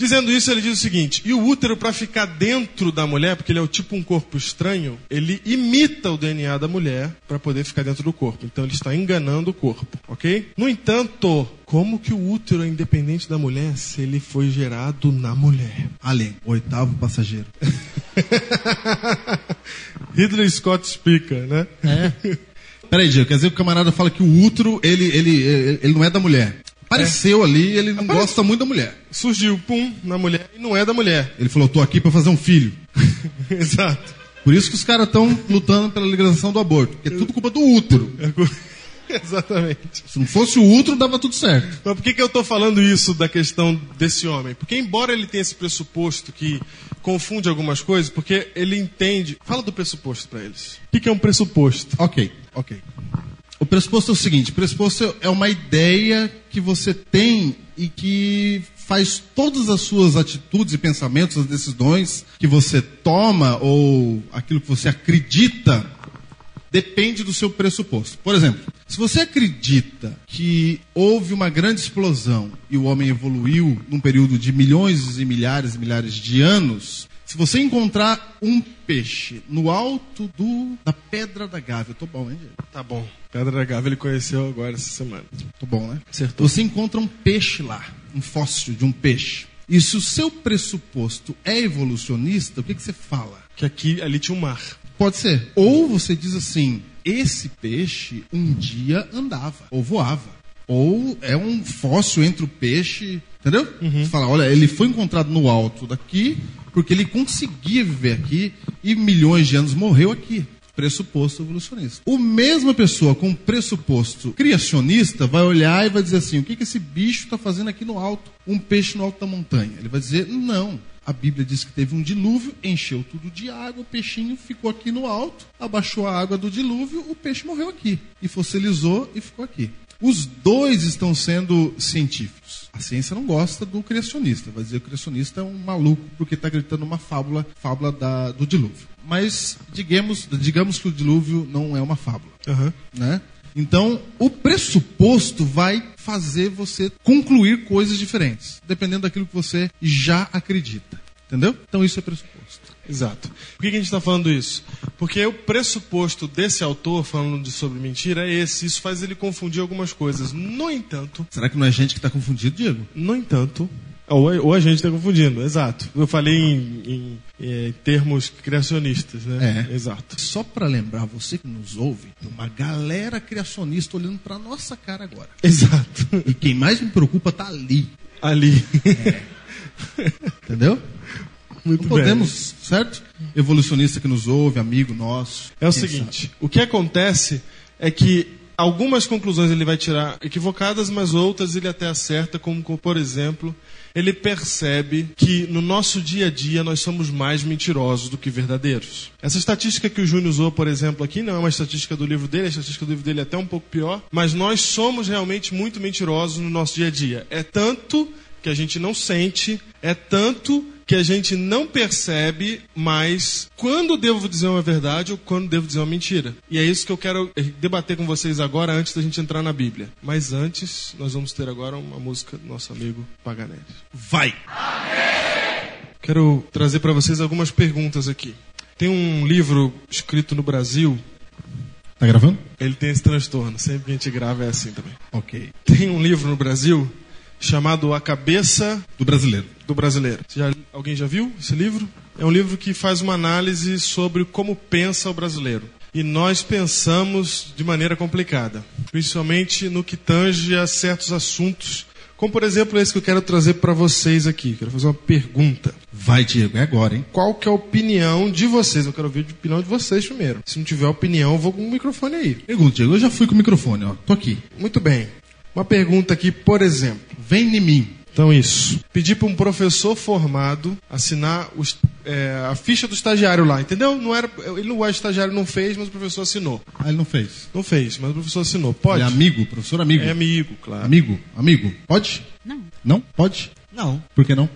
Dizendo isso, ele diz o seguinte: e o útero, para ficar dentro da mulher, porque ele é o tipo um corpo estranho, ele imita o DNA da mulher para poder ficar dentro do corpo. Então ele está enganando o corpo, ok? No entanto, como que o útero é independente da mulher se ele foi gerado na mulher? Alien, oitavo passageiro. Ridley Scott explica, né? É. Peraí, Diego, quer dizer que o camarada fala que o útero, ele, ele, ele, ele não é da mulher. Apareceu ali, ele não gosta muito da mulher. Surgiu, pum, na mulher e não é da mulher. Ele falou, tô aqui pra fazer um filho. Exato. Por isso que os caras estão lutando pela legalização do aborto. Porque é tudo culpa do útero. Exatamente. Se não fosse o útero, dava tudo certo. Mas por que, que eu estou falando isso da questão desse homem? Porque, embora ele tenha esse pressuposto que confunde algumas coisas, porque ele entende. Fala do pressuposto para eles. O que, que é um pressuposto? Ok, ok. O pressuposto é o seguinte: pressuposto é uma ideia que você tem e que faz todas as suas atitudes e pensamentos, as decisões que você toma ou aquilo que você acredita depende do seu pressuposto. Por exemplo, se você acredita que houve uma grande explosão e o homem evoluiu num período de milhões e milhares e milhares de anos, se você encontrar um peixe no alto do, da Pedra da Gávea, eu tô bom, hein, Diego? Tá bom. Pedra da Gávea ele conheceu agora essa semana. Tô bom, né? Acertou. Você encontra um peixe lá, um fóssil de um peixe. E se o seu pressuposto é evolucionista, o que, que você fala? Que aqui, ali tinha um mar. Pode ser. Ou você diz assim: esse peixe um dia andava, ou voava. Ou é um fóssil entre o peixe. Entendeu? Você fala: olha, ele foi encontrado no alto daqui, porque ele conseguia viver aqui e milhões de anos morreu aqui. Pressuposto evolucionista. O mesma pessoa com pressuposto criacionista vai olhar e vai dizer assim: o que, que esse bicho está fazendo aqui no alto? Um peixe no alto da montanha. Ele vai dizer: não. A Bíblia diz que teve um dilúvio, encheu tudo de água, o peixinho ficou aqui no alto, abaixou a água do dilúvio, o peixe morreu aqui. E fossilizou e ficou aqui. Os dois estão sendo científicos. A ciência não gosta do criacionista. Vai dizer que o criacionista é um maluco porque está gritando uma fábula, fábula da- do dilúvio. Mas digamos, digamos que o dilúvio não é uma fábula. Aham. Né? Então, o pressuposto vai fazer você concluir coisas diferentes, dependendo daquilo que você já acredita. Entendeu? Então, isso é pressuposto. Exato. Por que, a gente está falando isso? Porque o pressuposto desse autor, falando de sobre mentira, é esse. Isso faz ele confundir algumas coisas. No entanto, Será que não é gente que está confundido, Diego? no entanto, ou, ou a gente está confundindo, exato. Eu falei em, em, eh, termos criacionistas, né? É. Exato. Só para lembrar você que nos ouve, tem uma galera criacionista olhando para nossa cara agora. Exato. E quem mais me preocupa tá ali, Ali. entendeu? Muito Não bem. podemos, certo? Evolucionista que nos ouve, amigo nosso. É o seguinte, o que acontece é que algumas conclusões ele vai tirar equivocadas, mas outras ele até acerta, como, como, por exemplo, ele percebe que no nosso dia a dia nós somos mais mentirosos do que verdadeiros. Essa estatística que o Júnior usou, por exemplo, aqui não é uma estatística do livro dele, a estatística do livro dele é até um pouco pior, mas nós somos realmente muito mentirosos no nosso dia a dia. É tanto que a gente não sente, é tanto que a gente não percebe mais quando devo dizer uma verdade ou quando devo dizer uma mentira. E é isso que eu quero debater com vocês agora, antes da gente entrar na Bíblia. Mas antes, nós vamos ter agora uma música do nosso amigo Paganelli. Vai! Quero trazer para vocês algumas perguntas aqui. Tem um livro escrito no Brasil, Tá gravando? ele tem esse transtorno, sempre que a gente grava é assim também. Ok. Tem um livro no Brasil chamado A Cabeça Do brasileiro. do brasileiro. Já- alguém já viu esse livro? É um livro que faz uma análise sobre como pensa o brasileiro. E nós pensamos de maneira complicada, principalmente no que tange a certos assuntos, como por exemplo esse que eu quero trazer para vocês aqui. Quero fazer uma pergunta. Vai, Diego, é agora, hein? Qual que é a opinião de vocês? Eu quero ouvir a opinião de vocês primeiro. Se não tiver opinião, eu vou com o microfone aí. Pergunta, Diego. Eu já fui com o microfone, ó. Tô aqui. Muito bem. Uma pergunta aqui, por exemplo. Vem em mim. Então, isso. Pedir para um professor formado assinar os- é, a ficha do estagiário lá, entendeu? Não era, ele não, o estagiário não fez, mas o professor assinou. Ah, ele não fez. Não fez, mas o professor assinou. Pode? É amigo, professor amigo. É amigo, claro. Amigo, amigo. Pode? Não. Não? Pode? Não. Por que não?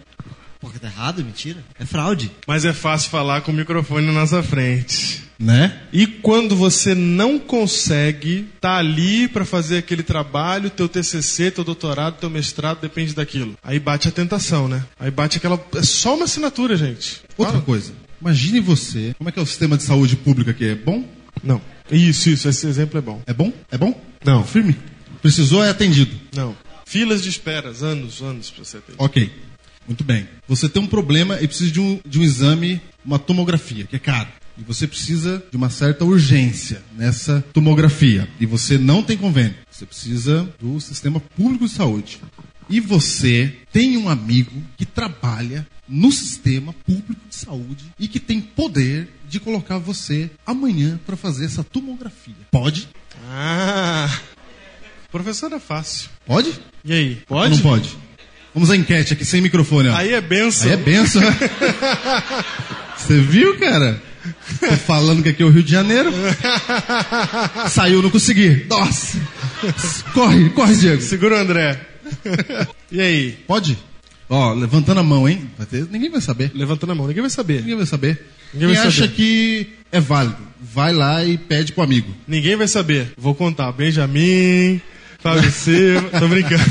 Porque tá errado, mentira. É fraude. Mas é fácil falar com o microfone na nossa frente. Né? E quando você não consegue estar ali para fazer aquele trabalho, teu TCC, teu doutorado, teu mestrado, depende daquilo. Aí bate a tentação, né? Aí bate aquela. É só uma assinatura, gente. Outra coisa. Imagine você. Como é que é o sistema de saúde pública aqui? É bom? Não. Isso, isso, esse exemplo é bom. É bom? É bom? Não. Firme? Precisou, é atendido. Não. Filas de esperas, anos, anos pra você ter. Ok. Muito bem. Você tem um problema e precisa de um, de um exame, uma tomografia, que é caro. E você precisa de uma certa urgência nessa tomografia. E você não tem convênio. Você precisa do sistema público de saúde. E você tem um amigo que trabalha no sistema público de saúde e que tem poder de colocar você amanhã para fazer essa tomografia. Pode? Ah! Professor é fácil. Pode? E aí? Pode? não pode? Vamos à enquete aqui sem microfone. Ó. Aí é benção. Aí é benção, né? Você viu, cara? Tô falando que aqui é o Rio de Janeiro. Saiu, não consegui. Nossa! Corre, corre, Diego. Segura o André. e aí? Pode? Ó, levantando a mão, hein? Vai ter- Ninguém vai saber. Levantando a mão, ninguém vai saber. Ninguém vai saber. Ninguém Quem vai acha saber. que é válido, vai lá e pede pro amigo. Ninguém vai saber. Vou contar. Benjamin, Fábio Silva. Tô brincando.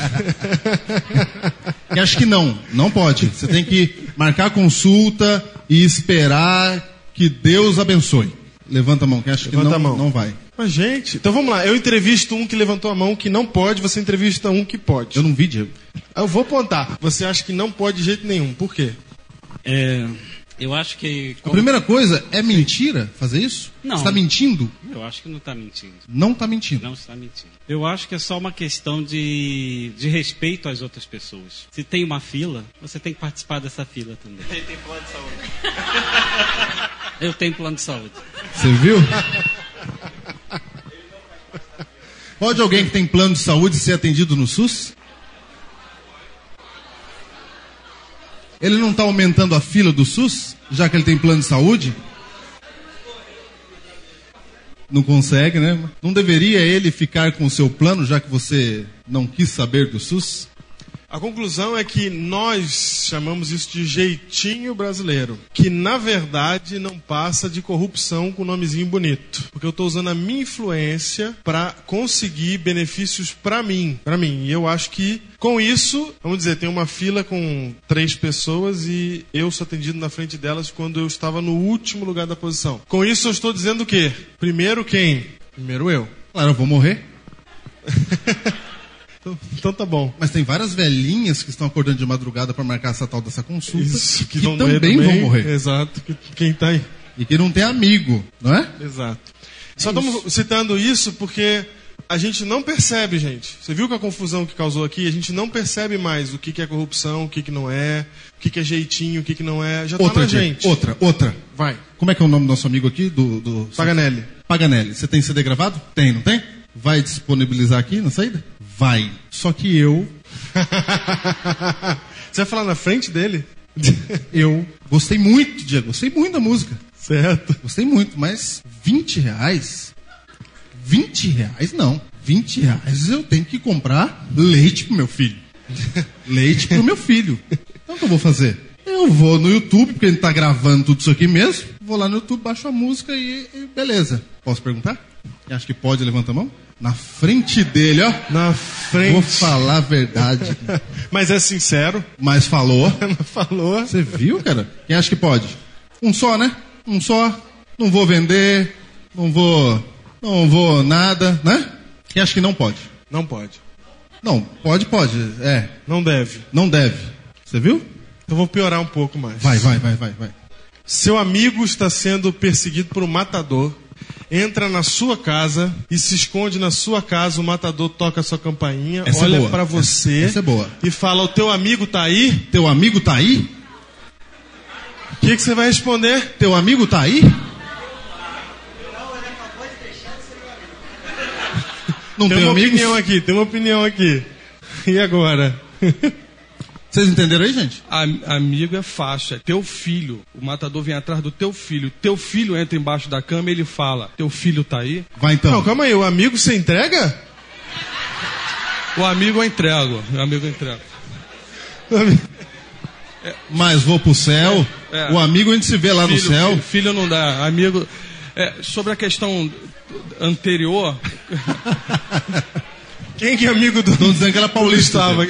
Acha que não, não pode. Você tem que marcar a consulta e esperar que Deus abençoe. Levanta a mão. Que Levanta não, a mão. não vai. Mas, gente, então vamos lá. Eu entrevisto um que levantou a mão que não pode, você entrevista um que pode. Eu não vi, Diego. Eu vou apontar. Você acha que não pode de jeito nenhum. Por quê? É, eu acho que. A primeira coisa é mentira fazer isso? Não. Você está mentindo? Eu acho que não está mentindo. Não está mentindo. Não está mentindo. Eu acho que é só uma questão de, de respeito às outras pessoas. Se tem uma fila, você tem que participar dessa fila também. Ele tem plano de saúde. Eu tenho plano de saúde. Você viu? Pode alguém que tem plano de saúde ser atendido no SUS? Ele não está aumentando a fila do SUS, já que ele tem plano de saúde? Não consegue, né? Não deveria ele ficar com o seu plano, já que você não quis saber do SUS? A conclusão é que nós chamamos isso de jeitinho brasileiro, que na verdade não passa de corrupção com nomezinho bonito, porque eu estou usando a minha influência para conseguir benefícios para mim, para mim. E eu acho que com isso, vamos dizer, tem uma fila com três pessoas e eu sou atendido na frente delas quando eu estava no último lugar da posição. Com isso eu estou dizendo o quê? Primeiro quem? Primeiro eu. Claro, eu vou morrer. Então, então tá bom. Mas tem várias velhinhas que estão acordando de madrugada para marcar essa tal dessa consulta Isso, que, vão morrer também vão morrer. Exato. que- Quem tá aí? E que não tem amigo, não é? Exato. Só estamos citando isso porque a gente não percebe, gente. Você viu que a confusão que causou aqui? A gente não percebe mais o que, que é corrupção, o que, que não é, o que, que é jeitinho, o que, que não é. Já tá Outra, na Diego, gente. outra, outra. Vai. Como é que é o nome do nosso amigo aqui? Do, do... Paganelli. Paganelli. Você tem CD gravado? Tem, não tem? Vai disponibilizar aqui na saída? Vai. Só que eu, Você vai falar na frente dele? eu gostei muito, Diego. Gostei muito da música. Certo. Gostei muito, mas 20 reais? 20 reais não. 20 reais eu tenho que comprar leite pro meu filho. Leite pro meu filho. Então o que eu vou fazer? Eu vou no YouTube, porque ele tá gravando tudo isso aqui mesmo. Vou lá no YouTube, baixo a música e, e beleza. Posso perguntar? Acha que pode, levanta a mão. Na frente dele, ó. Na frente. Vou falar a verdade. Mas é sincero. Mas falou. Falou. Você viu, cara? Quem acha que pode? Um só, né? Um só. Não vou vender. Não vou. Não vou nada, né? Quem acha que não pode? Não pode. Não, pode, pode. É. Não deve. Não deve. Você viu? Então vou piorar um pouco mais. Vai, vai, vai, vai, vai. Seu amigo está sendo perseguido por um matador. Entra na sua casa e se esconde na sua casa. O matador toca a sua campainha, Essa é olha boa. pra você Essa é boa. e fala: O teu amigo tá aí? Teu amigo tá aí? que, que você vai responder? Teu amigo tá aí? Não tem tem uma amigos? opinião aqui, tem uma opinião aqui. E agora? Vocês entenderam aí, gente? Am- amigo é fácil, é teu filho. O matador vem atrás do teu filho. Teu filho entra embaixo da cama e ele fala: Teu filho tá aí? Vai então. Não, calma aí, o amigo você entrega? O amigo eu entrego. O amigo eu entrego. Mas vou pro céu. É. O amigo a gente se vê lá no Filho- céu. Filho, filho não dá. Amigo. É, sobre a questão anterior, Quem que é amigo do. Estão dizendo que era paulista. Gustavo?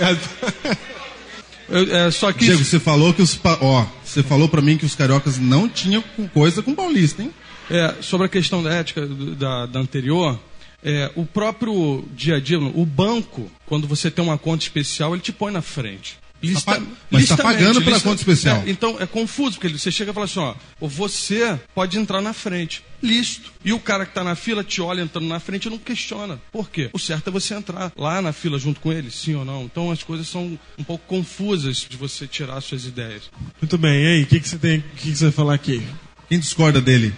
Eu, é, só que. Diego, você falou que os. Ó, você falou pra mim que os cariocas não tinham coisa com paulista, hein? É, sobre a questão da ética da, da anterior, é, o próprio dia a dia, o banco, quando você tem uma conta especial, ele te põe na frente. Lista, pa- mas tá listamente, pagando pela conta especial. É, então é confuso, porque você chega e fala assim: ó, você pode entrar na frente. Listo. E o cara que está na fila te olha entrando na frente e não questiona. Por quê? O certo é você entrar lá na fila junto com ele, sim ou não. Então as coisas são um pouco confusas de você tirar suas ideias. Muito bem, e aí, o que, que você tem. O que, que você vai falar aqui? Quem discorda dele?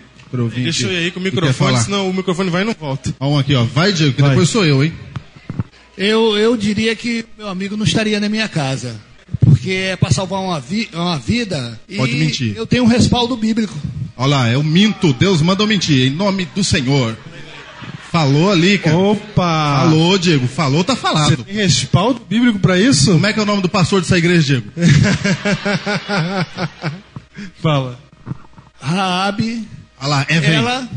Deixa eu ir aí com o microfone, senão o microfone vai e não volta. Ó, um aqui, ó. Vai, Diego, que Vai. depois sou eu, hein? Eu, eu diria que meu amigo não estaria na minha casa. Porque é para salvar uma, vi- uma vida. E Pode mentir. Eu tenho um respaldo bíblico. Olha lá, eu minto. Deus manda eu mentir. Em nome do Senhor. Falou ali, cara. Opa! Falou, Diego. Falou, tá Você falado. tem respaldo bíblico pra isso? Como é que é o nome do pastor dessa igreja, Diego? Fala. Raabe, Olha lá, é ela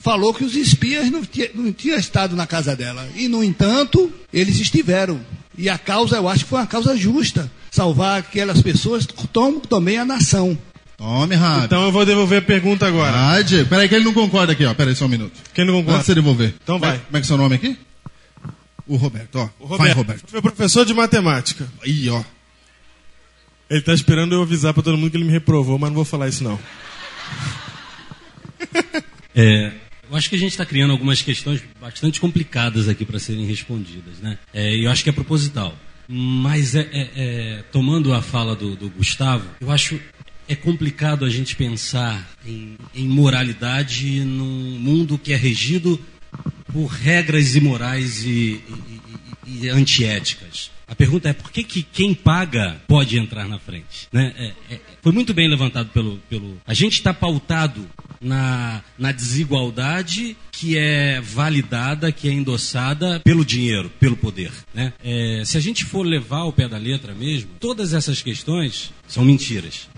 falou que os espias não, tinha, não tinham estado na casa dela. E, no entanto, eles estiveram. E a causa, eu acho que foi uma causa justa. Salvar aquelas pessoas, como também a nação. Tome, Rabi. Então eu vou devolver a pergunta agora. Ah, Diego. Peraí que ele não concorda aqui, ó. Peraí só um minuto. Quem não concorda? Antes de você devolver. Então vai. Como é que é seu nome aqui? O Roberto, ó. O Vai, Roberto, Roberto. Foi professor de matemática. Ih, ó. Ele tá esperando eu avisar pra todo mundo que ele me reprovou, mas não vou falar isso não. É, eu acho que a gente está criando algumas questões bastante complicadas aqui para serem respondidas, né? É, eu acho que é proposital. Mas é, é- é, tomando a fala do, do Gustavo, eu acho é complicado a gente pensar em, em moralidade num mundo que é regido por regras imorais e, e- e- e antiéticas. A pergunta é por que, que quem paga pode entrar na frente? né? É- é- foi muito bem levantado pelo. pelo... A gente está pautado na, na desigualdade que é validada, que é endossada pelo dinheiro, pelo poder. Né? É, se a gente for levar ao pé da letra mesmo, todas essas questões são mentiras.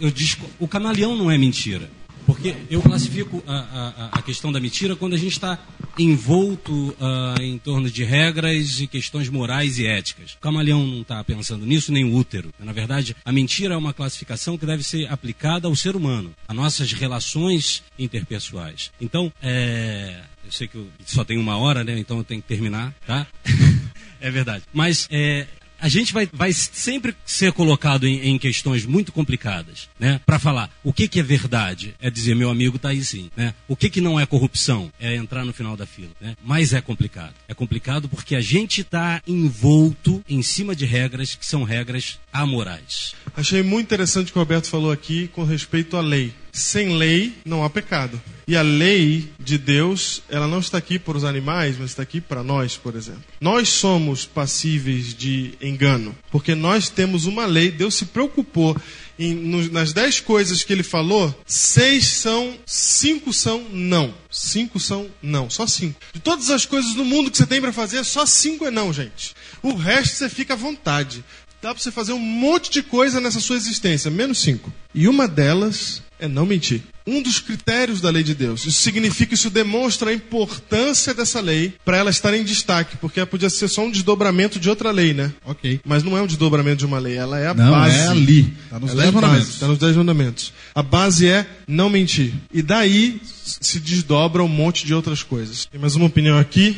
Eu disco- o camaleão não é mentira. Porque eu classifico a, a- a questão da mentira quando a gente está envolto ah, em torno de regras e questões morais e éticas. O camaleão não está pensando nisso, nem o útero. Na verdade, a mentira é uma classificação que deve ser aplicada ao ser humano, a nossas relações interpessoais. Então, é, eu sei que eu só tenho uma hora, né? Então eu tenho que terminar, tá? é verdade. Mas é, a gente vai, vai sempre ser colocado em, em questões muito complicadas, né? Para falar o que, que é verdade, é dizer meu amigo está aí sim, né? O que, que não é corrupção, é entrar no final da fila, né? Mas é complicado. É complicado porque a gente está envolto em cima de regras que são regras amorais. Achei muito interessante o que o Roberto falou aqui com respeito à lei. Sem lei não há pecado. E a lei de Deus, ela não está aqui para os animais, mas está aqui para nós, por exemplo. Nós somos passíveis de engano, porque nós temos uma lei. Deus se preocupou em, nas dez coisas que ele falou, seis são, cinco são não. Cinco são não, só cinco. De todas as coisas do mundo que você tem para fazer, só cinco é não, gente. O resto você fica à vontade. Dá para você fazer um monte de coisa nessa sua existência, menos cinco. E uma delas é não mentir. Um dos critérios da lei de Deus. Isso significa, isso demonstra a importância dessa lei para ela estar em destaque, porque ela podia ser só um desdobramento de outra lei, né? Ok. Mas não é um desdobramento de uma lei, ela é a Não, base. é ali. Tá nos Ela dez é mandamentos. Está nos dez mandamentos. A base é não mentir. E daí se desdobra um monte de outras coisas. Tem mais uma opinião aqui?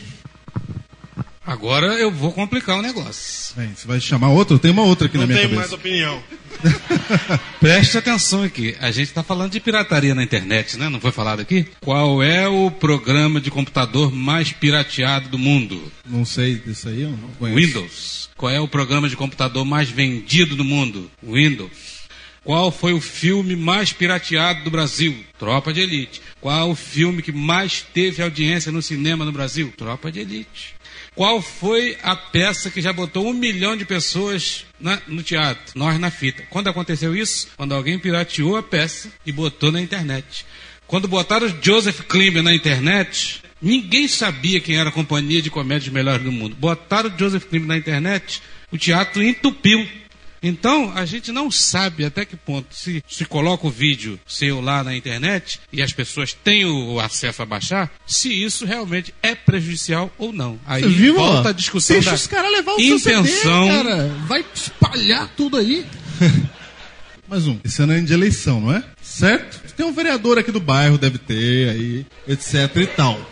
Agora eu vou complicar o negócio. Bem, você vai chamar outra? Tem uma outra aqui não na minha tem cabeça. mais opinião. Preste atenção aqui. A gente está falando de pirataria na internet, né? Não foi falado aqui? Qual é o programa de computador mais pirateado do mundo? Não sei disso aí, eu não conheço. Windows. Qual é o programa de computador mais vendido do mundo? Windows. Qual foi o filme mais pirateado do Brasil? Tropa de Elite. Qual o filme que mais teve audiência no cinema no Brasil? Tropa de Elite. Qual foi a peça que já botou um milhão de pessoas na- no teatro? Nós na fita. Quando aconteceu isso? Quando alguém pirateou a peça e botou na internet. Quando botaram Joseph Klimber na internet, ninguém sabia quem era a companhia de comédias melhores do mundo. Botaram Joseph Klimber na internet, o teatro entupiu. Então, a gente não sabe até que ponto, se, se coloca o vídeo seu lá na internet e as pessoas têm o, acesso a baixar, se isso realmente é prejudicial ou não. Aí Você viu, volta a discussão Deixa da os caras levar o seu intenção. CD, cara. Vai espalhar tudo aí. Mais um. Esse ano é ano de eleição, não é? Certo? Tem um vereador aqui do bairro, deve ter aí, etc e tal.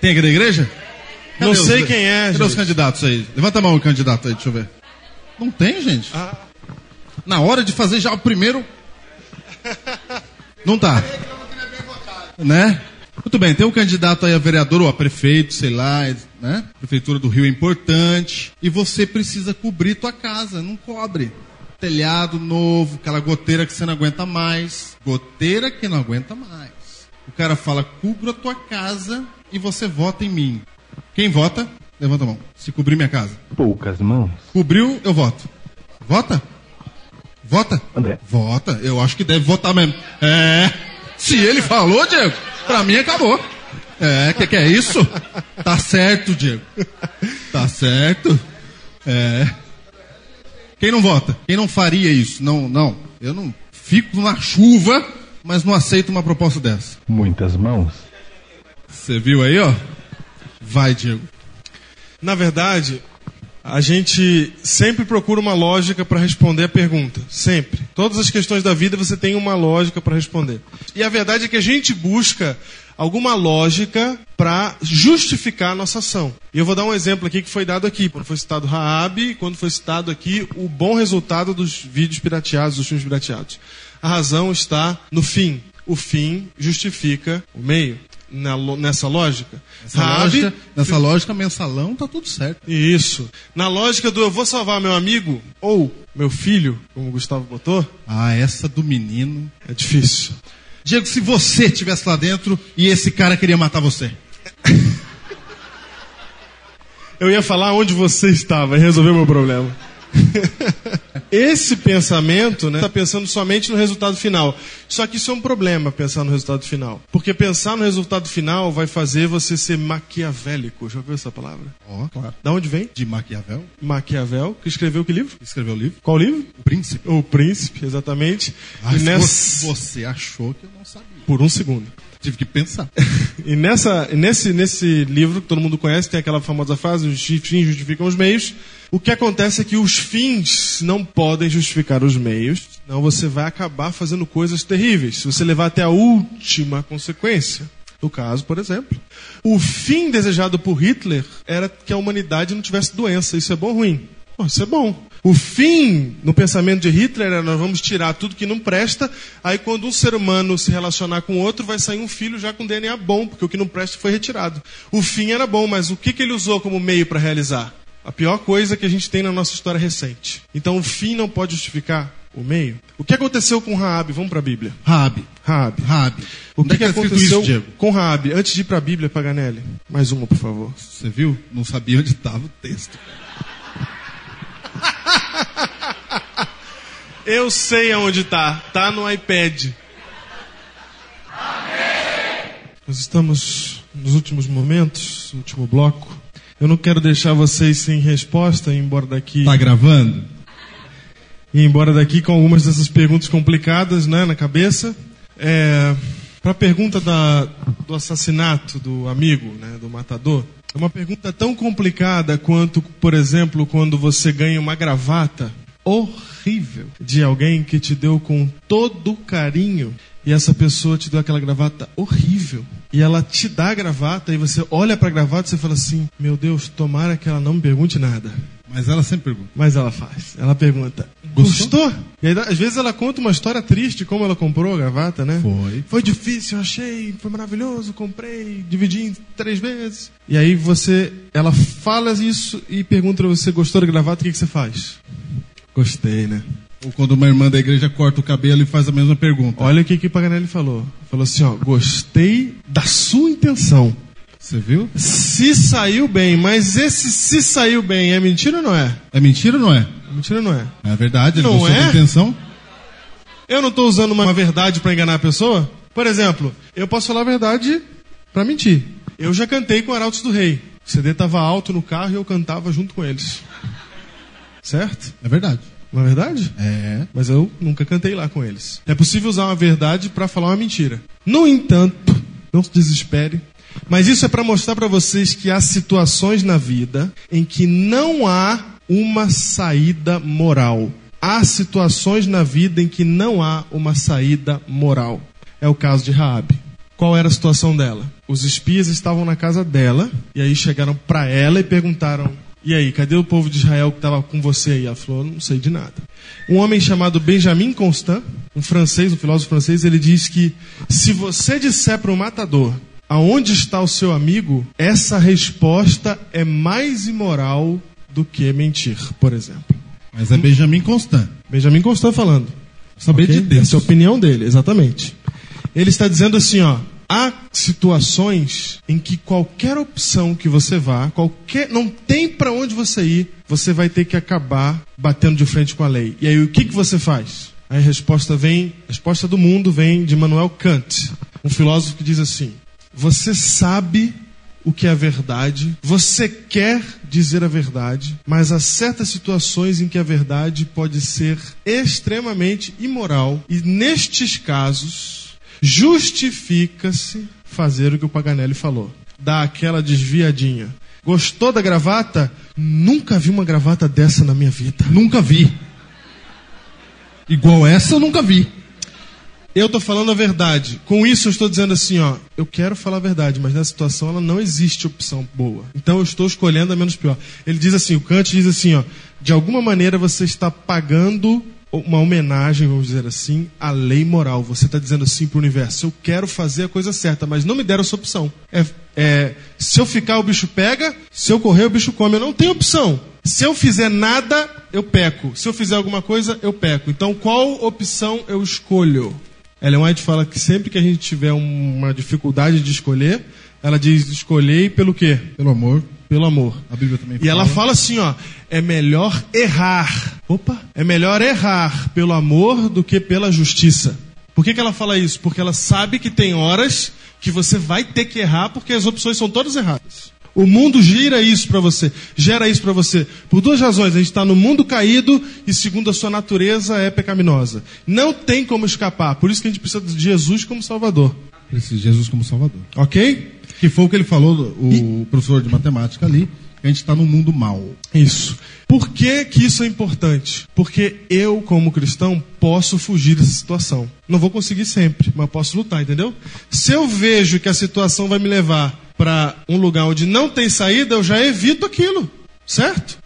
Tem aqui da igreja? Não os- sei quem é, Cadê os gente. candidatos aí? Levanta a mão o candidato aí, deixa eu ver. Não tem, gente? Ah. Na hora de fazer já o primeiro. Não tá. Né? Muito bem, tem um candidato aí a vereador ou a prefeito, sei lá, né? Prefeitura do Rio é importante. E você precisa cobrir tua casa, não cobre. Telhado novo, aquela goteira que você não aguenta mais. Goteira que não aguenta mais. O cara fala, cubra a tua casa e você vota em mim. Quem vota? Levanta a mão. Se cobrir minha casa. Poucas mãos. Cobriu, eu voto. Vota? Vota? André. Vota. Eu acho que deve votar mesmo. É. Se ele falou, Diego, pra mim acabou. É, que que é isso? Tá certo, Diego. Tá certo. É. Quem não vota? Quem não faria isso? Não, não. Eu não fico na chuva, mas não aceito uma proposta dessa. Muitas mãos. Você viu aí, ó? Vai, Diego. Na verdade, a gente sempre procura uma lógica para responder a pergunta. Sempre. Todas as questões da vida você tem uma lógica para responder. E a verdade é que a gente busca alguma lógica para justificar a nossa ação. E eu vou dar um exemplo aqui que foi dado aqui, quando foi citado Raab quando foi citado aqui o bom resultado dos vídeos pirateados, dos filmes pirateados. A razão está no fim. O fim justifica o meio. Na nessa lógica. Nessa, lógica, nessa lógica, mensalão, tá tudo certo. isso. Na lógica do eu vou salvar meu amigo ou meu filho, como o Gustavo botou, Ah, essa do menino. é difícil. Diego, se você estivesse lá dentro e esse cara queria matar você. Eu ia falar onde você estava e resolver o meu problema. Esse pensamento, né, tá pensando somente no resultado final. Só que isso é um problema, pensar no resultado final. Porque pensar no resultado final vai fazer você ser maquiavélico. Já ouviu essa palavra? Ó, claro. Da onde vem? De Maquiavel. Maquiavel, que escreveu que livro? Escreveu o livro. Qual livro? O Príncipe. O Príncipe, exatamente. Se nessa... você achou que eu não sabia. Por um segundo. Tive que pensar. E nessa, nesse, nesse livro que todo mundo conhece, tem aquela famosa frase: os fins justificam os meios. O que acontece é que os fins não podem justificar os meios, senão você vai acabar fazendo coisas terríveis. Se você levar até a última consequência. No caso, por exemplo, o fim desejado por Hitler era que a humanidade não tivesse doença. Isso é bom ou ruim? Pô, isso é bom. O fim no pensamento de Hitler era nós vamos tirar tudo que não presta, aí quando um ser humano se relacionar com outro, vai sair um filho já com DNA bom, porque o que não presta foi retirado. O fim era bom, mas o que, que ele usou como meio para realizar? A pior coisa que a gente tem na nossa história recente. Então o fim não pode justificar o meio. O que aconteceu com Raabe? Vamos para a Bíblia. Rabi. Raabe. Rabi. O que, é que escrito aconteceu isso, Diego? com Raabe? Antes de ir para a Bíblia, Paganelli. Mais uma, por favor. Você viu? Não sabia onde estava o texto. Eu sei aonde tá. Tá no iPad. Nós estamos nos últimos momentos, último bloco. Eu não quero deixar vocês sem resposta, ir embora daqui. Tá gravando? Ir embora daqui com algumas dessas perguntas complicadas, né, na cabeça. É, para a pergunta da, do assassinato do amigo, né, do matador, é uma pergunta tão complicada quanto, por exemplo, quando você ganha uma gravata horrível de alguém que te deu com todo carinho e essa pessoa te deu aquela gravata horrível e ela te dá a gravata e você olha para a gravata e você fala assim: Meu Deus, tomara que ela não me pergunte nada. Mas ela sempre pergunta. Mas ela faz. Ela pergunta: Gostou? E aí, às vezes ela conta uma história triste, como ela comprou a gravata, né? Foi. Foi difícil, eu achei, foi maravilhoso, comprei, dividi em três vezes. E aí você, ela fala isso e pergunta pra você: Gostou da gravata? O que, que você faz? Gostei, né? Ou quando uma irmã da igreja corta o cabelo e faz a mesma pergunta. Olha o que que Paganelli falou. Falou assim, ó, gostei da sua intenção. Você viu? Se saiu bem, mas esse se saiu bem é mentira ou não é? É mentira ou não é? Mentira ou não é? É verdade, ele Não gostou é? da intenção. Eu não estou usando uma verdade para enganar a pessoa? Por exemplo, eu posso falar a verdade para mentir. Eu já cantei com Arautos do Rei. O CD estava alto no carro e eu cantava junto com eles. Certo? É verdade. Não é verdade? É. Mas eu nunca cantei lá com eles. É possível usar uma verdade para falar uma mentira. No entanto, não se desespere. Mas isso é para mostrar para vocês que há situações na vida em que não há uma saída moral. Há situações na vida em que não há uma saída moral. É o caso de Raabe. Qual era a situação dela? Os espias estavam na casa dela e aí chegaram para ela e perguntaram: "E aí, cadê o povo de Israel que estava com você aí?" Ela falou: "Não sei de nada." Um homem chamado Benjamin Constant, um francês, um filósofo francês, ele diz que se você disser para o matador aonde está o seu amigo, essa resposta é mais imoral do que mentir, por exemplo. Mas é Benjamin Constant. Benjamin Constant falando. Saber Ok? de Deus. Essa é a opinião dele, exatamente. Ele está dizendo assim, ó, há situações em que qualquer opção que você vá, qualquer não tem para onde você ir, você vai ter que acabar batendo de frente com a lei. E aí o que que você faz? Aí a resposta vem, a resposta do mundo vem de Manuel Kant, um filósofo que diz assim: você sabe o que é a verdade, você quer dizer a verdade, mas há certas situações em que a verdade pode ser extremamente imoral e nestes casos justifica-se fazer o que o Paganelli falou, dar aquela desviadinha. Gostou da gravata? Nunca vi uma gravata dessa na minha vida. Nunca vi. Igual essa eu nunca vi. Eu estou falando a verdade. Com isso eu estou dizendo assim, ó, eu quero falar a verdade, mas nessa situação ela não existe opção boa. Então eu estou escolhendo a menos pior. Ele diz assim, o Kant diz assim, ó, de alguma maneira você está pagando uma homenagem, vamos dizer assim, à lei moral. Você está dizendo assim para o universo, eu quero fazer a coisa certa, mas não me deram essa opção. É, é, se eu ficar, o bicho pega, se eu correr, o bicho come. Eu não tenho opção. Se eu fizer nada, eu peco. Se eu fizer alguma coisa, eu peco. Então, qual opção eu escolho? Ellen White fala que sempre que a gente tiver uma dificuldade de escolher, ela diz escolhei pelo quê? Pelo amor. Pelo amor. A Bíblia também E ela fala assim, ó, é melhor errar. Opa, é melhor errar pelo amor do que pela justiça. Por que, que ela fala isso? Porque ela sabe que tem horas que você vai ter que errar porque as opções são todas erradas. O mundo gira isso para você, gera isso para você. Por duas razões. A gente está no mundo caído e, segundo a sua natureza, é pecaminosa. Não tem como escapar. Por isso que a gente precisa de Jesus como Salvador. Precisa de Jesus como Salvador. Ok? Que foi o que ele falou, o professor de matemática ali, que a gente está num mundo mau. Isso. Por que, que isso é importante? Porque eu, como cristão, posso fugir dessa situação. Não vou conseguir sempre, mas posso lutar, entendeu? Se eu vejo que a situação vai me levar para um lugar onde não tem saída, eu já evito aquilo, certo?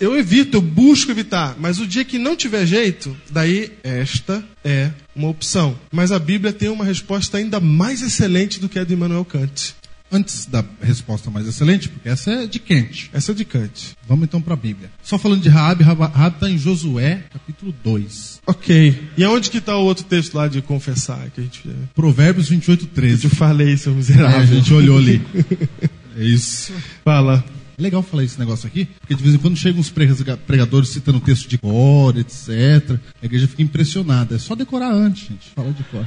Eu evito, eu busco evitar. Mas o dia que não tiver jeito, daí esta é uma opção. Mas a Bíblia tem uma resposta ainda mais excelente do que a de Immanuel Kant. Antes da resposta mais excelente, porque essa é de Kant. Essa é de Kant. Vamos então para a Bíblia. Só falando de Raabe, Raabe está em Josué, capítulo 2. Ok. E aonde que está o outro texto lá de confessar? Que a gente... Provérbios 28, 13. Eu falei, seu miserável. É, a gente olhou ali. É isso. Fala. É legal falar esse negócio aqui, porque de vez em quando chegam uns prega- pregadores citando texto de cor, etc. A igreja fica impressionada. É só decorar antes, gente. Falar de cor.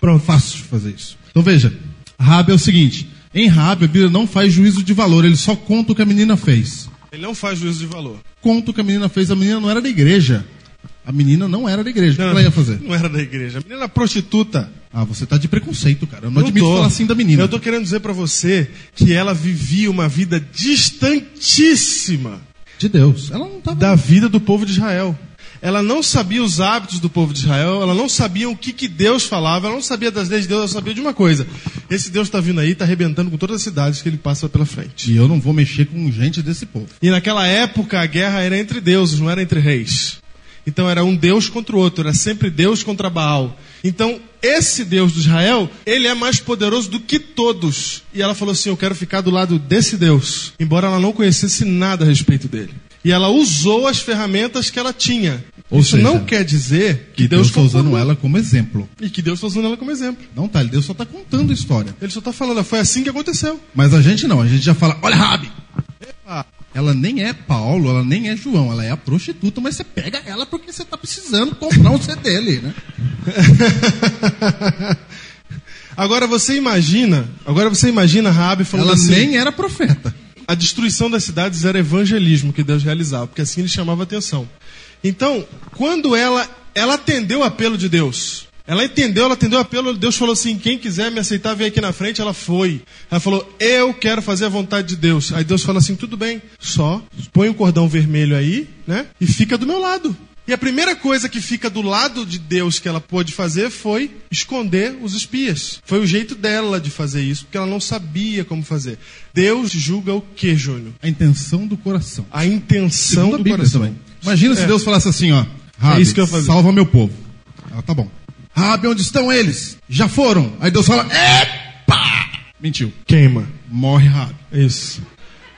Pronto, fácil de fazer isso. Então veja, Rabi é o seguinte: em Rabi a Bíblia não faz juízo de valor, ele só conta o que a menina fez. Ele não faz juízo de valor. Conta o que a menina fez. A menina não era da igreja. A menina não era da igreja. O que ela ia fazer? Não era da igreja. A menina era prostituta. Ah, você tá de preconceito, cara. Eu não, admito tô. falar assim da menina. Eu tô querendo dizer pra você que ela vivia uma vida distantíssima de Deus. Ela não tava... da vida do povo de Israel. Ela não sabia os hábitos do povo de Israel, ela não sabia o que, que Deus falava, ela não sabia das leis de Deus, ela sabia de uma coisa. Esse Deus está vindo aí, está arrebentando com todas as cidades que ele passa pela frente. E eu não vou mexer com gente desse povo. E naquela época a guerra era entre deuses, não era entre reis. Então era um Deus contra o outro, era sempre Deus contra Baal. Então esse Deus de Israel, ele é mais poderoso do que todos. E ela falou assim: Eu quero ficar do lado desse Deus, embora ela não conhecesse nada a respeito dele. E ela usou as ferramentas que ela tinha. Ou Isso seja, não quer dizer que Deus está usando concordou. ela como exemplo. E que Deus está usando ela como exemplo. Não tá, Deus só está contando a história. Ele só está falando, foi assim que aconteceu. Mas a gente não, a gente já fala, olha Rabi, ela nem é Paulo, ela nem é João, ela é a prostituta, mas você pega ela porque você está precisando comprar um CD dele, né? Agora você imagina, agora você imagina Raabe falando Ela assim, nem era profeta. A destruição das cidades era evangelismo que Deus realizava, porque assim ele chamava atenção. Então, quando ela ela atendeu o apelo de Deus, ela entendeu, ela atendeu o apelo, Deus falou assim: quem quiser me aceitar, vem aqui na frente. Ela foi. Ela falou: eu quero fazer a vontade de Deus. Aí Deus fala assim: tudo bem, só põe um cordão vermelho aí, né? E fica do meu lado. E a primeira coisa que fica do lado de Deus que ela pôde fazer foi esconder os espias. Foi o jeito dela de fazer isso, porque ela não sabia como fazer. Deus julga o que, Júnior? A intenção do coração. A intenção a do Bíblia coração. também. Imagina se É. Deus falasse assim, ó, Rabi, isso que eu fazer. salva meu povo. Ela, tá bom. Rabi, onde estão eles? Já foram. Aí Deus fala, epa! Mentiu. Queima. Morre Rabi. Isso.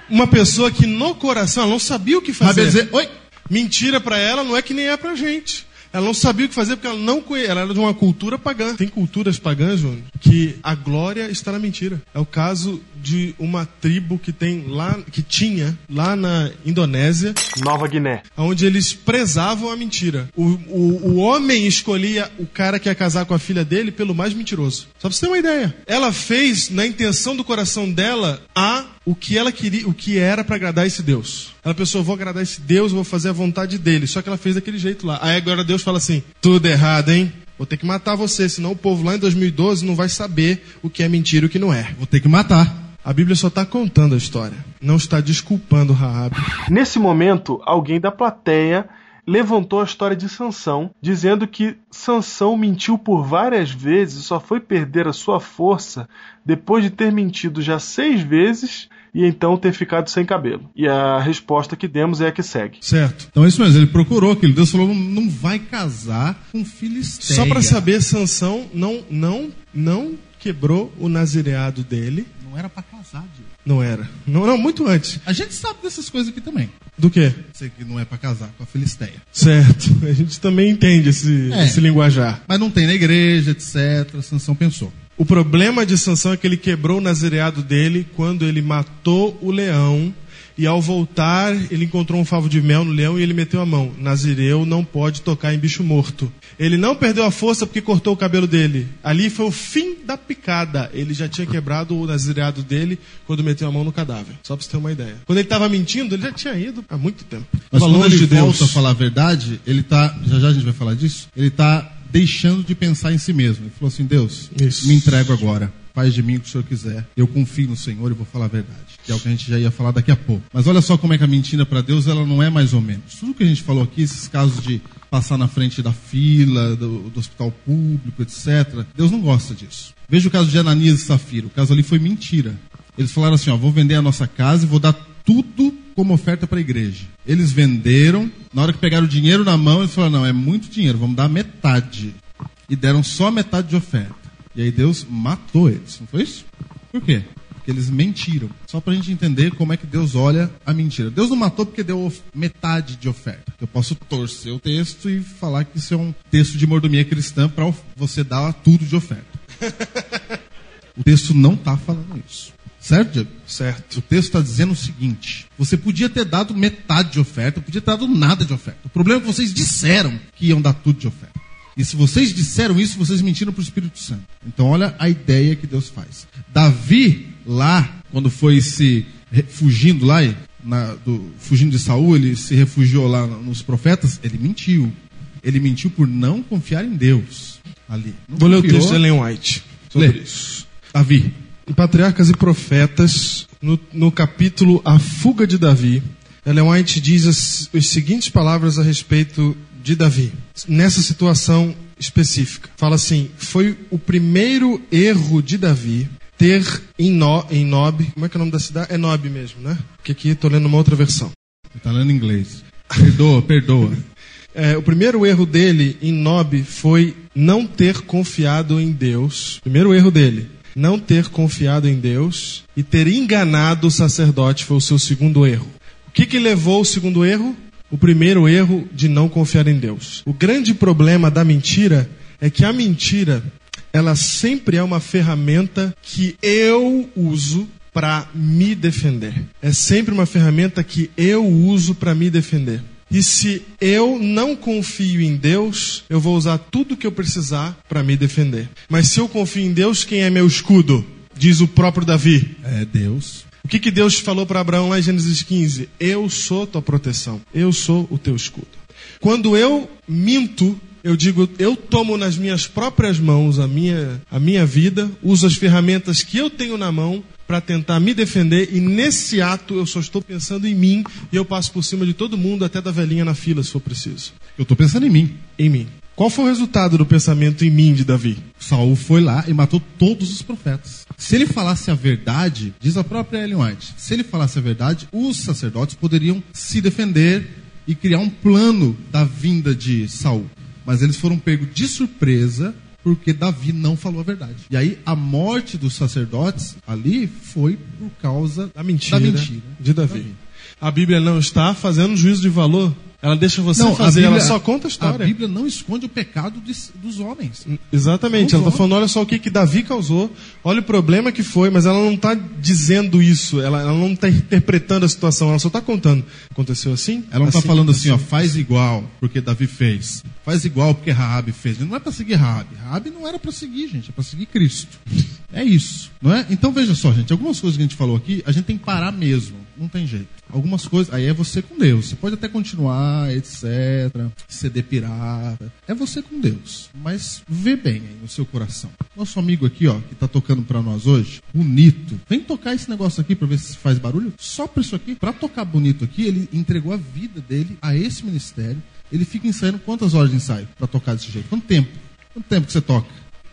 Uma pessoa que no coração não sabia o que fazer. Rabi ia dizer, oi. Mentira pra ela não é que nem é pra gente. Ela não sabia o que fazer porque ela não conhe... ela era de uma cultura pagã. Tem culturas pagãs, Júnior, que a glória está na mentira. É o caso de uma tribo que tem lá, que tinha lá na Indonésia, Nova Guiné. onde eles prezavam a mentira. O, o, o homem escolhia o cara que ia casar com a filha dele pelo mais mentiroso. Só pra você ter uma ideia. Ela fez na intenção do coração dela a o que ela queria, o que era pra agradar esse Deus. Ela pensou, vou agradar esse Deus, vou fazer a vontade dele. Só que ela fez daquele jeito lá. Aí agora Deus fala assim: tudo errado, hein? Vou ter que matar você, senão o povo lá em 2012 não vai saber o que é mentira e o que não é. Vou ter que matar. A Bíblia só está contando a história, não está desculpando Raab. Nesse momento, alguém da plateia levantou a história de Sansão, dizendo que Sansão mentiu por várias vezes e só foi perder a sua força depois de ter mentido já seis vezes e então ter ficado sem cabelo. E a resposta que demos é a que segue. Certo. Então é isso mesmo, ele procurou aquilo. Deus falou, não, não vai casar com filisteia. Só para saber, Sansão não, não, não quebrou o nazireado dele. Não era para casar, Diego. Não era. Não, não, muito antes. A gente sabe dessas coisas aqui também. Do quê? Sei que não é para casar com a filisteia. Certo. A gente também entende esse, É. esse linguajar. Mas não tem na igreja, etc. Sansão pensou. O problema de Sansão é que ele quebrou o nazireado dele quando ele matou o leão e ao voltar ele encontrou um favo de mel no leão e ele meteu a mão. Nazireu não pode tocar em bicho morto. Ele não perdeu a força porque cortou o cabelo dele. Ali foi o fim da picada. Ele já tinha quebrado o nazireado dele quando meteu a mão no cadáver. Só pra você ter uma ideia. Quando ele estava mentindo, ele já tinha ido há muito tempo. Mas Tava quando ele de Deus. volta a falar a verdade, ele tá. Já já a gente vai falar disso. Ele tá deixando de pensar em si mesmo. Ele falou assim: Deus, Isso. me entrego agora. Faz de mim o que o Senhor quiser. Eu confio no Senhor e vou falar a verdade. Que é o que a gente já ia falar daqui a pouco. Mas olha só como é que a mentira para Deus ela não é mais ou menos. Tudo que a gente falou aqui, esses casos de passar na frente da fila, do, do hospital público, etc. Deus não gosta disso. Veja o caso de Ananias e Safira. O caso ali foi mentira. Eles falaram assim: ó, vou vender a nossa casa e vou dar tudo como oferta para a igreja. Eles venderam, na hora que pegaram o dinheiro na mão, eles falaram: não, é muito dinheiro, vamos dar metade. E deram só metade de oferta. E aí Deus matou eles, não foi isso? Por quê? Porque eles mentiram. Só para a gente entender como é que Deus olha a mentira. Deus não matou porque deu metade de oferta. Eu posso torcer o texto e falar que isso é um texto de mordomia cristã para você dar tudo de oferta. O texto não está falando isso. Certo, Diego? Certo. O texto está dizendo o seguinte: você podia ter dado metade de oferta, podia ter dado nada de oferta. O problema é que vocês disseram que iam dar tudo de oferta. E se vocês disseram isso, vocês mentiram para o Espírito Santo. Então, olha a ideia que Deus faz. Davi, lá, quando foi se fugindo lá, na- do- fugindo de Saul, ele se refugiou lá nos profetas, ele mentiu. Ele mentiu por não confiar em Deus. Ali. Não Vou ler o texto de Ellen White sobre Lê. isso. Davi. Em Patriarcas e Profetas, no, no capítulo A Fuga de Davi, Ellen White diz as, as seguintes palavras a respeito de Davi, nessa situação específica. Fala assim: foi o primeiro erro de Davi ter em, no, em Nob, como é que é o nome da cidade? É Nob mesmo, né? Porque aqui estou lendo uma outra versão. Está lendo inglês. Perdoa, perdoa. É, o primeiro erro dele em Nob foi não ter confiado em Deus. Primeiro erro dele, não ter confiado em Deus e ter enganado o sacerdote foi o seu segundo erro. O que, que levou o segundo erro? o primeiro erro de não confiar em Deus. O grande problema da mentira é que a mentira, ela sempre é uma ferramenta que eu uso para me defender. É sempre uma ferramenta que eu uso para me defender. E se eu não confio em Deus, eu vou usar tudo que eu precisar para me defender. Mas se eu confio em Deus, quem é meu escudo? Diz o próprio Davi. É Deus. O que, que Deus falou para Abraão lá em Gênesis 15? Eu sou tua proteção. Eu sou o teu escudo. Quando eu minto, eu digo, eu tomo nas minhas próprias mãos a minha, a minha vida, uso as ferramentas que eu tenho na mão para tentar me defender e nesse ato eu só estou pensando em mim e eu passo por cima de todo mundo, até da velhinha na fila, se for preciso. Eu estou pensando em mim. Em mim. Qual foi o resultado do pensamento em mim de Davi? Saul foi lá e matou todos os profetas. Se ele falasse a verdade, diz a própria Ellen White, se ele falasse a verdade, os sacerdotes poderiam se defender e criar um plano da vinda de Saul. Mas eles foram pegos de surpresa porque Davi não falou a verdade. E aí a morte dos sacerdotes ali foi por causa da mentira, da mentira de Davi. Davi. A Bíblia não está fazendo juízo de valor. Ela deixa você não, fazer, Bíblia, ela só conta a história. A Bíblia não esconde o pecado de, dos homens. Exatamente. Não ela está falando, olha só o que, que Davi causou, olha o problema que foi, mas ela não está dizendo isso, ela, ela não está interpretando a situação, ela só está contando. Aconteceu assim? Ela não está assim, falando assim, ó, faz igual, porque Davi fez. Faz igual porque Raabe fez. Não é para seguir Raabe. Raabe não era para seguir, gente, é para seguir Cristo. É isso, não é? Então veja só, gente, algumas coisas que a gente falou aqui, a gente tem que parar mesmo. Não tem jeito. Algumas coisas, aí é você com Deus. Você pode até continuar, etc. Ceder pirata. É você com Deus. Mas vê bem aí no seu coração. Nosso amigo aqui, ó, que tá tocando para nós hoje, bonito. Vem tocar esse negócio aqui para ver se faz barulho. Só para isso aqui. Para tocar bonito aqui, ele entregou a vida dele a esse ministério. Ele fica ensaiando quantas horas de ensaio para tocar desse jeito? Quanto tempo? Quanto tempo que você toca?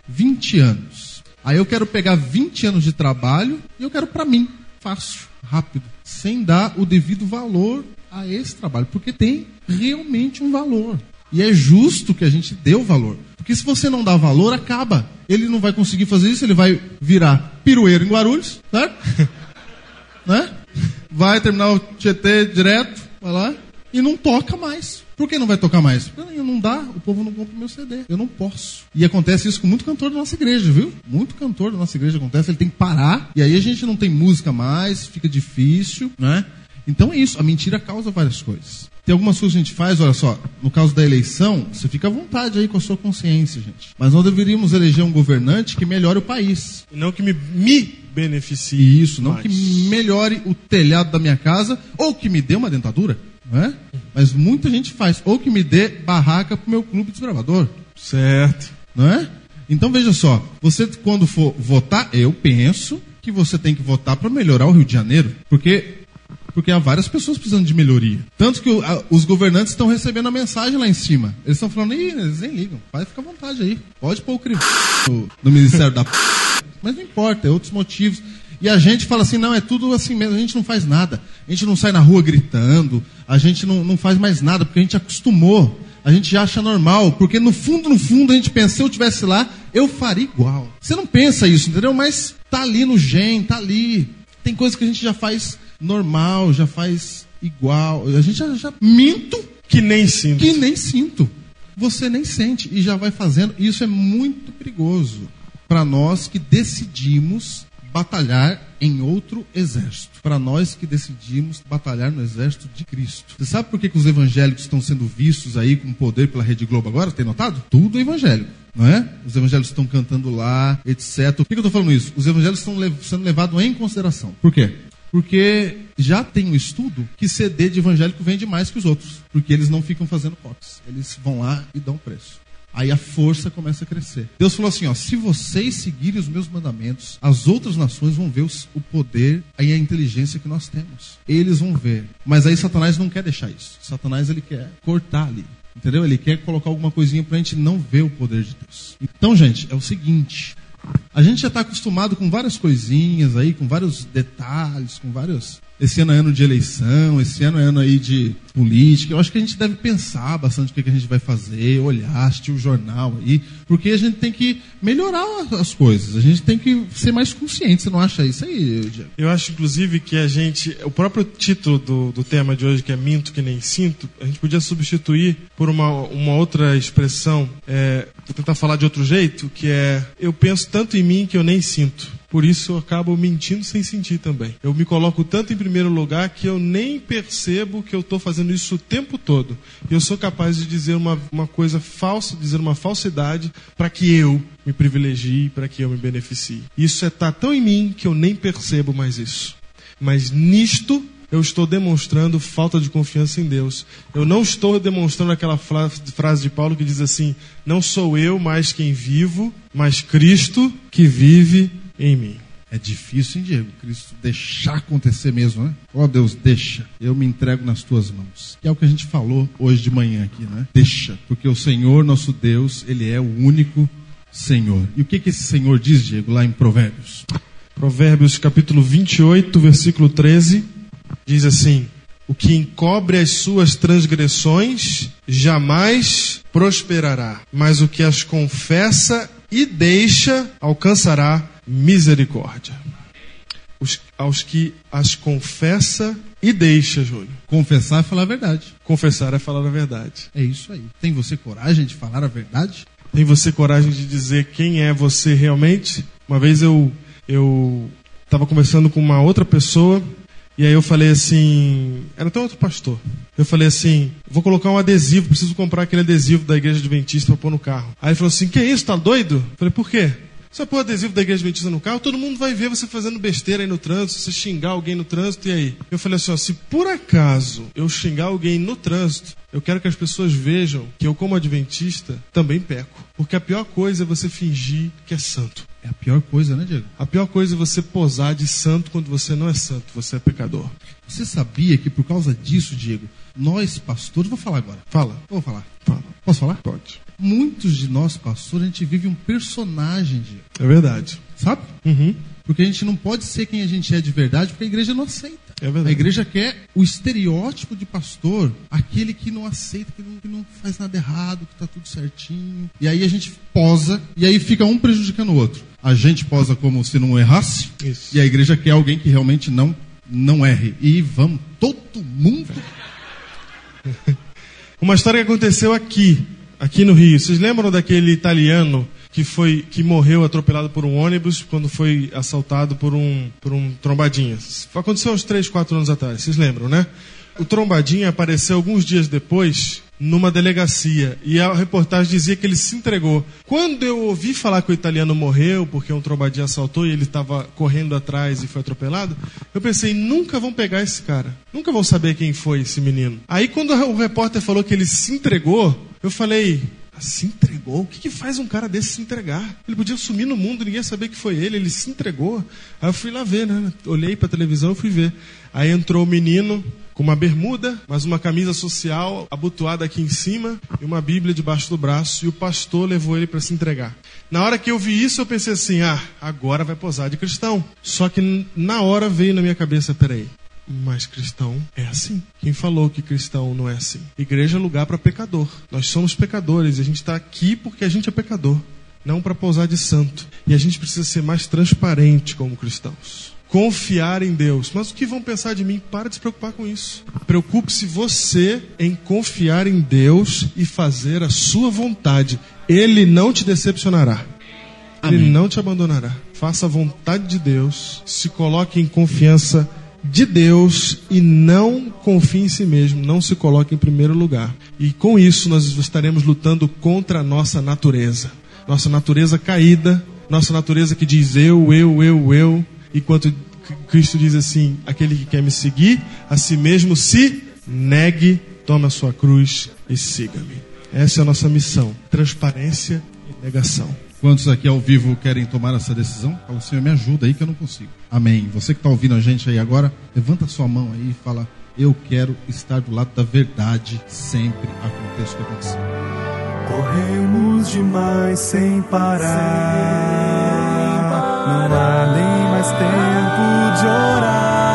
20 anos. Aí eu quero pegar 20 anos de trabalho e eu quero para mim. Fácil, rápido, sem dar o devido valor a esse trabalho, porque tem realmente um valor. E é justo que a gente dê o valor. Porque se você não dá valor, acaba. Ele não vai conseguir fazer isso, ele vai virar pirueiro em Guarulhos, certo? né? Vai terminar o Tietê direto, vai lá, e não toca mais. Por que não vai tocar mais? Porque não dá, o povo não compra o meu CD. Eu não posso. E acontece isso com muito cantor da nossa igreja, viu? Muito cantor da nossa igreja acontece, ele tem que parar, e aí a gente não tem música mais, fica difícil, né? Então é isso, a mentira causa várias coisas. Tem algumas coisas que a gente faz, olha só, no caso da eleição, você fica à vontade aí com a sua consciência, gente. Mas nós deveríamos eleger um governante que melhore o país. Não que me, me beneficie. Isso, não mais. que melhore o telhado da minha casa ou que me dê uma dentadura. Não é? Mas muita gente faz. Ou que me dê barraca pro meu clube desbravador. Certo. Não é? Então veja só, você quando for votar, eu penso que você tem que votar para melhorar o Rio de Janeiro, porque porque há várias pessoas precisando de melhoria. Tanto que o, a, os governantes estão recebendo a mensagem lá em cima. Eles estão falando, Ih, eles nem ligam. Vai ficar à vontade aí. Pode pôr o crime no, no Ministério da Mas não importa, é outros motivos. E a gente fala assim, não, é tudo assim mesmo, a gente não faz nada. A gente não sai na rua gritando, a gente não, não faz mais nada, porque a gente acostumou. A gente já acha normal, porque no fundo, no fundo, a gente pensa, se eu estivesse lá, eu faria igual. Você não pensa isso, entendeu? Mas tá ali no gen, tá ali. Tem coisas que a gente já faz normal, já faz igual. A gente já, já minto que nem sinto. Que nem sinto. Você nem sente e já vai fazendo. Isso é muito perigoso para nós que decidimos batalhar em outro exército. Para nós que decidimos batalhar no exército de Cristo. Você sabe por que, que os evangélicos estão sendo vistos aí com poder pela Rede Globo agora? Tem notado? Tudo é evangélico. Não é? Os evangélicos estão cantando lá, etc. Por que, que eu estou falando isso? Os evangélicos estão sendo levados em consideração. Por quê? Porque já tem um estudo que CD de evangélico vende mais que os outros. Porque eles não ficam fazendo copies. Eles vão lá e dão preço. Aí a força começa a crescer. Deus falou assim: ó, se vocês seguirem os meus mandamentos, as outras nações vão ver o poder e a inteligência que nós temos. Eles vão ver. Mas aí Satanás não quer deixar isso. Satanás ele quer cortar ali. Entendeu? Ele quer colocar alguma coisinha para a gente não ver o poder de Deus. Então, gente, é o seguinte: a gente já está acostumado com várias coisinhas aí, com vários detalhes, com vários esse ano é ano de eleição, esse ano é ano aí de política. Eu acho que a gente deve pensar bastante o que, a gente vai fazer, olhar, assistir o jornal aí, porque a gente tem que melhorar as coisas. A gente tem que ser mais consciente. Você não acha isso aí, Diego? Eu acho, inclusive, que a gente. O próprio título do, do tema de hoje, que é Minto que nem sinto, a gente podia substituir por uma, uma outra expressão. É, vou tentar falar de outro jeito, que é eu penso tanto em mim que eu nem sinto. Por isso eu acabo mentindo sem sentir também. Eu me coloco tanto em primeiro lugar que eu nem percebo que eu estou fazendo isso o tempo todo. E eu sou capaz de dizer uma, uma coisa falsa, dizer uma falsidade para que eu me privilegie, para que eu me beneficie. Isso está tão em mim que eu nem percebo mais isso. Mas nisto eu estou demonstrando falta de confiança em Deus. Eu não estou demonstrando aquela frase de Paulo que diz assim: Não sou eu mais quem vivo, mas Cristo que vive em mim. É difícil, hein, Diego? Cristo deixar acontecer mesmo, né? Ó oh, Deus, deixa. Eu me entrego nas tuas mãos. Que é o que a gente falou hoje de manhã aqui, né? Deixa. Porque o Senhor, nosso Deus, Ele é o único Senhor. E o que, que esse Senhor diz, Diego, lá em Provérbios? Provérbios capítulo 28, versículo 13, diz assim: O que encobre as suas transgressões jamais prosperará, mas o que as confessa e deixa alcançará misericórdia. Os, aos que as confessa e deixa, Júlio. Confessar é falar a verdade. Confessar é falar a verdade. É isso aí. Tem você coragem de falar a verdade? Tem você coragem de dizer quem é você realmente? Uma vez eu eu estava conversando com uma outra pessoa e aí eu falei assim, era até outro pastor. Eu falei assim, vou colocar um adesivo, preciso comprar aquele adesivo da igreja adventista para pôr no carro. Aí ele falou assim, que isso, tá doido? Eu falei, por quê? Você pôr adesivo da igreja adventista no carro, todo mundo vai ver você fazendo besteira aí no trânsito, você xingar alguém no trânsito, e aí? Eu falei assim, ó, se por acaso eu xingar alguém no trânsito, eu quero que as pessoas vejam que eu, como adventista, também peco. Porque a pior coisa é você fingir que é santo. É a pior coisa, né, Diego? A pior coisa é você posar de santo quando você não é santo, você é pecador. Você sabia que por causa disso, Diego, nós pastores, vou falar agora. Fala. Vou falar. Fala. Posso falar? Pode. Muitos de nós pastores, a gente vive um personagem, Diego. É verdade. Sabe? Uhum. Porque a gente não pode ser quem a gente é de verdade, porque a igreja não aceita. É verdade. A igreja quer o estereótipo de pastor, aquele que não aceita, que não, que não faz nada errado, que está tudo certinho. E aí a gente posa, e aí fica um prejudicando o outro. A gente posa como se não errasse, Isso. e a igreja quer alguém que realmente não, não erre. E vamos, todo mundo. Uma história que aconteceu aqui, aqui no Rio. Vocês lembram daquele italiano que foi que morreu atropelado por um ônibus quando foi assaltado por um por um trombadinha? Aconteceu uns 3, 4 anos atrás. Vocês lembram, né? O trombadinha apareceu alguns dias depois numa delegacia e a reportagem dizia que ele se entregou. Quando eu ouvi falar que o italiano morreu porque um trombadinha assaltou e ele estava correndo atrás e foi atropelado, eu pensei, nunca vão pegar esse cara. Nunca vão saber quem foi esse menino. Aí quando o repórter falou que ele se entregou, eu falei, se entregou? O que, que, faz um cara desse se entregar? Ele podia sumir no mundo, ninguém ia saber que foi ele, ele se entregou. Aí eu fui lá ver, né? Olhei para a televisão e fui ver. Aí entrou o menino com uma bermuda, mas uma camisa social abotoada aqui em cima e uma Bíblia debaixo do braço, e o pastor levou ele para se entregar. Na hora que eu vi isso, eu pensei assim: ah, agora vai posar de cristão. Só que na hora veio na minha cabeça: peraí, mas cristão é assim. Quem falou que cristão não é assim? Igreja é lugar para pecador. Nós somos pecadores e a gente está aqui porque a gente é pecador, não para pousar de santo. E a gente precisa ser mais transparente como cristãos. Confiar em Deus. Mas o que vão pensar de mim? Para de se preocupar com isso. Preocupe-se você em confiar em Deus e fazer a sua vontade. Ele não te decepcionará. Amém. Ele não te abandonará. Faça a vontade de Deus. Se coloque em confiança de Deus e não confie em si mesmo, não se coloque em primeiro lugar. E com isso nós estaremos lutando contra a nossa natureza. Nossa natureza caída, nossa natureza que diz eu, eu, eu, eu, enquanto Cristo diz assim: aquele que quer me seguir, a si mesmo se negue, tome a sua cruz e siga-me. Essa é a nossa missão: transparência e negação. Quantos aqui ao vivo querem tomar essa decisão? Fala, Senhor, me ajuda aí que eu não consigo. Amém. Você que está ouvindo a gente aí agora, levanta sua mão aí e fala: Eu quero estar do lado da verdade sempre, aconteça o que acontecer. Corremos demais sem parar. Não há nem mais tempo de orar.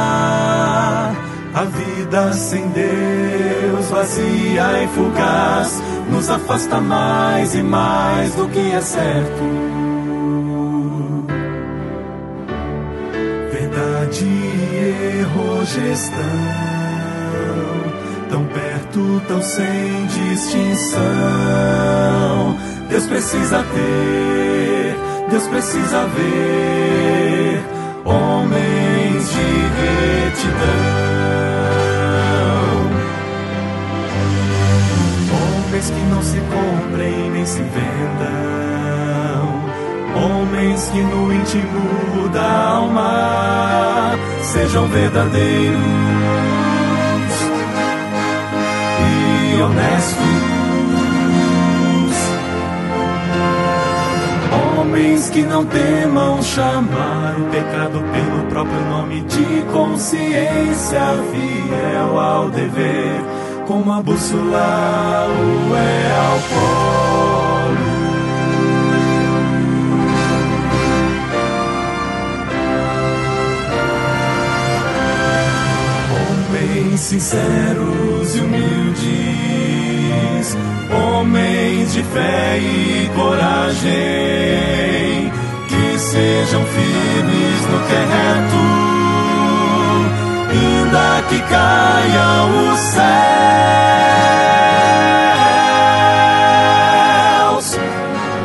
vida sem Deus, vazia e fugaz, nos afasta mais e mais do que é certo. Verdade e erro gestão, tão perto, tão sem distinção. Deus precisa ter, Deus precisa ver homens de retidão. Homens que não se comprem nem se vendam. Homens que no íntimo da alma sejam verdadeiros e honestos. Homens que não temam chamar o pecado pelo próprio nome de consciência, fiel ao dever, como a bússola o é ao polo. Homens sinceros e humildes, homens de fé e coragem, que sejam firmes no que é ainda que caiam os céus.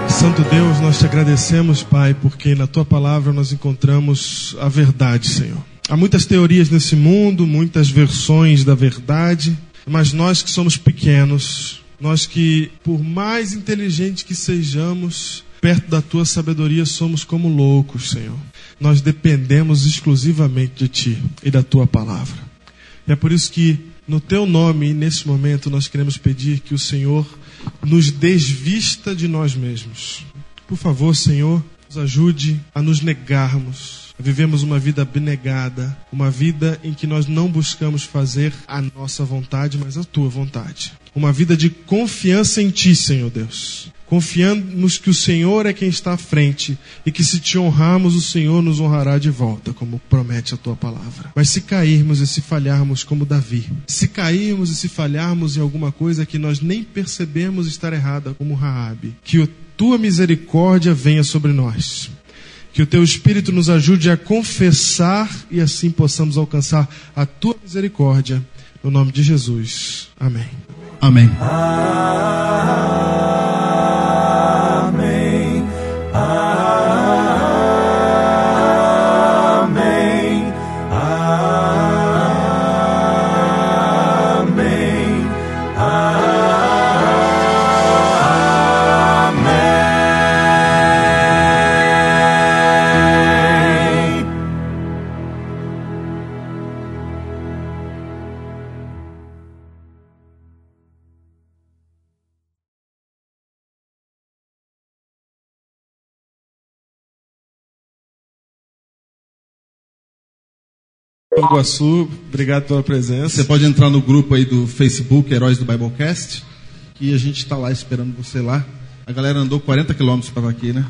Santo Deus, nós te agradecemos, Pai, porque na tua palavra nós encontramos a verdade, Senhor. Há muitas teorias nesse mundo, muitas versões da verdade, mas nós que somos pequenos, nós que, por mais inteligentes que sejamos, perto da tua sabedoria somos como loucos, Senhor. Nós dependemos exclusivamente de ti e da tua palavra. E é por isso que, no teu nome, nesse momento, nós queremos pedir que o Senhor nos desvista de nós mesmos. Por favor, Senhor, nos ajude a nos negarmos, a vivermos uma vida abnegada, uma vida em que nós não buscamos fazer a nossa vontade, mas a tua vontade. Uma vida de confiança em ti, Senhor Deus. Confiamos que o Senhor é quem está à frente e que se te honrarmos, o Senhor nos honrará de volta, como promete a tua palavra. Mas se cairmos e se falharmos como Davi, se cairmos e se falharmos em alguma coisa que nós nem percebemos estar errada, como Raabe, que a tua misericórdia venha sobre nós. Que o teu Espírito nos ajude a confessar e assim possamos alcançar a tua misericórdia. No nome de Jesus. Amém. Amém. Amém. Iguaçu, obrigado pela presença. Você pode entrar no grupo aí do Facebook, Heróis do Biblecast, que a gente está lá esperando você lá. A galera andou 40 quilômetros para aqui, né?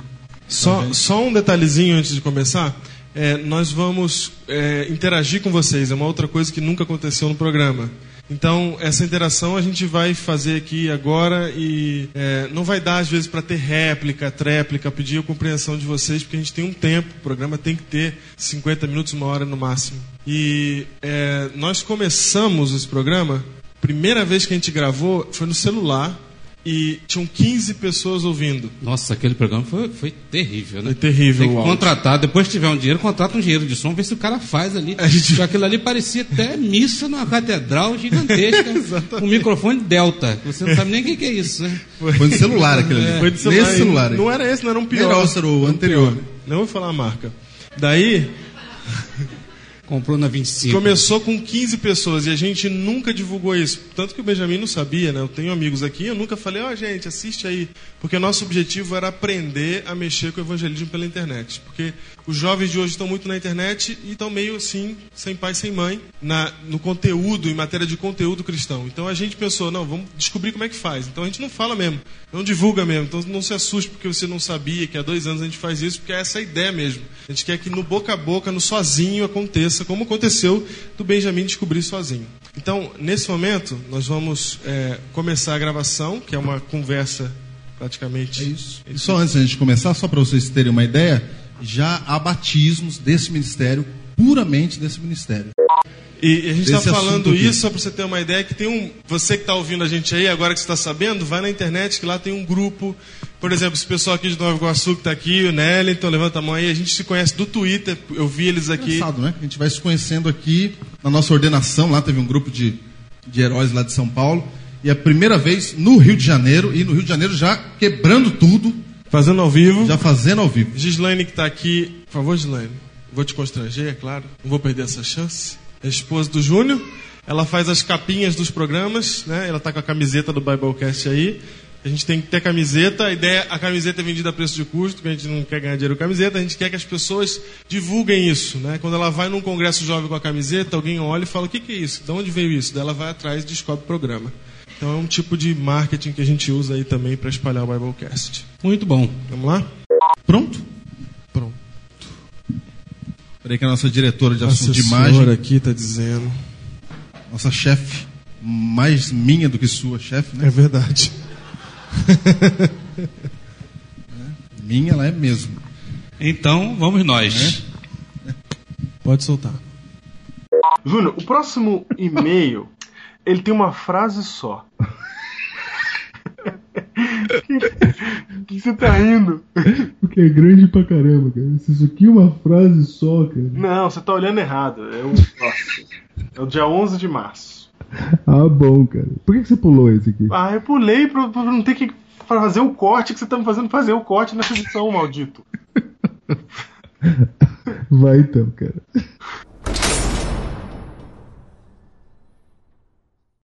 Só, só um detalhezinho antes de começar. É, nós vamos é, interagir com vocês. É uma outra coisa que nunca aconteceu no programa. Então, essa interação a gente vai fazer aqui agora e é, não vai dar, às vezes, para ter réplica, tréplica, pedir a compreensão de vocês, porque a gente tem um tempo, o programa tem que ter 50 minutos, uma hora no máximo. E é, nós começamos esse programa, primeira vez que a gente gravou foi no celular e tinham 15 pessoas ouvindo. Nossa, aquele programa foi, foi terrível, né? Foi terrível Tem que contratar, depois que tiver um dinheiro, contrata um dinheiro de som, vê se o cara faz ali. Porque Aquilo ali parecia até missa numa catedral gigantesca, com um microfone delta. Você não sabe nem o que, que é isso, né? Foi no celular aquele ali. É. Foi de celular. Nesse celular aí. Não era esse, não era um pior. Era o- anterior. Não vou falar a marca. Daí, Comprou na 25. Começou com 15 pessoas e a gente nunca divulgou isso. Tanto que o Benjamin não sabia, né? Eu tenho amigos aqui, eu nunca falei, ó, gente, assiste aí. Porque nosso objetivo era aprender a mexer com o evangelismo pela internet. Porque os jovens de hoje estão muito na internet e estão meio assim, sem pai, sem mãe, na, no conteúdo, em matéria de conteúdo cristão. Então a gente pensou, não, vamos descobrir como é que faz. Então a gente não fala mesmo, não divulga mesmo. Então não se assuste porque você não sabia que há dois anos a gente faz isso, porque é essa a ideia mesmo. A gente quer que no boca a boca, no sozinho, aconteça como aconteceu do Benjamin descobrir sozinho. Então, nesse momento, nós vamos é, começar a gravação, que é uma conversa praticamente. É isso. E só antes de a gente começar, só para vocês terem uma ideia, já há batismos desse ministério, puramente desse ministério. E a gente está falando isso só para você ter uma ideia que tem um. Você que está ouvindo a gente aí, agora que você está sabendo, vai na internet que lá tem um grupo. Por exemplo, esse pessoal aqui de Nova Iguaçu que está aqui, o Nellington, levanta a mão aí, a gente se conhece do Twitter, eu vi eles aqui. Engraçado, né? A gente vai se conhecendo aqui na nossa ordenação. Lá teve um grupo de, de heróis lá de São Paulo. E é a primeira vez no Rio de Janeiro. E no Rio de Janeiro já quebrando tudo. Fazendo ao vivo. Já fazendo ao vivo. Gislaine que está aqui. Por favor, Gislaine. Vou te constranger, é claro. Não vou perder essa chance. É a esposa do Júnior. Ela faz as capinhas dos programas, né? Ela tá com a camiseta do Biblecast aí. A gente tem que ter camiseta. A ideia, a camiseta é vendida a preço de custo, porque a gente não quer ganhar dinheiro com camiseta. A gente quer que as pessoas divulguem isso, né? Quando ela vai num congresso jovem com a camiseta, alguém olha e fala: "O que, que é isso? De onde veio isso?" Daí ela vai atrás e descobre o programa. Então é um tipo de marketing que a gente usa aí também para espalhar o Biblecast. Muito bom. Vamos lá? Pronto? Pronto. Peraí que a nossa diretora de assunto de imagem, aqui tá dizendo. nossa chefe, mais minha do que sua chefe, né? É verdade. Minha ela é mesmo. Então, vamos nós. Pode soltar. Júnior, o próximo e-mail, ele tem uma frase só. O que você tá rindo? Porque é grande pra caramba, cara. Isso aqui é uma frase só, cara. Não, você tá olhando errado. É o próximo. É o dia 11 de março. Ah, bom, cara. Por que que você pulou esse aqui? Ah, eu pulei pra, pra não ter que fazer o corte que você tá me fazendo fazer o corte nessa edição, maldito. Vai então, cara.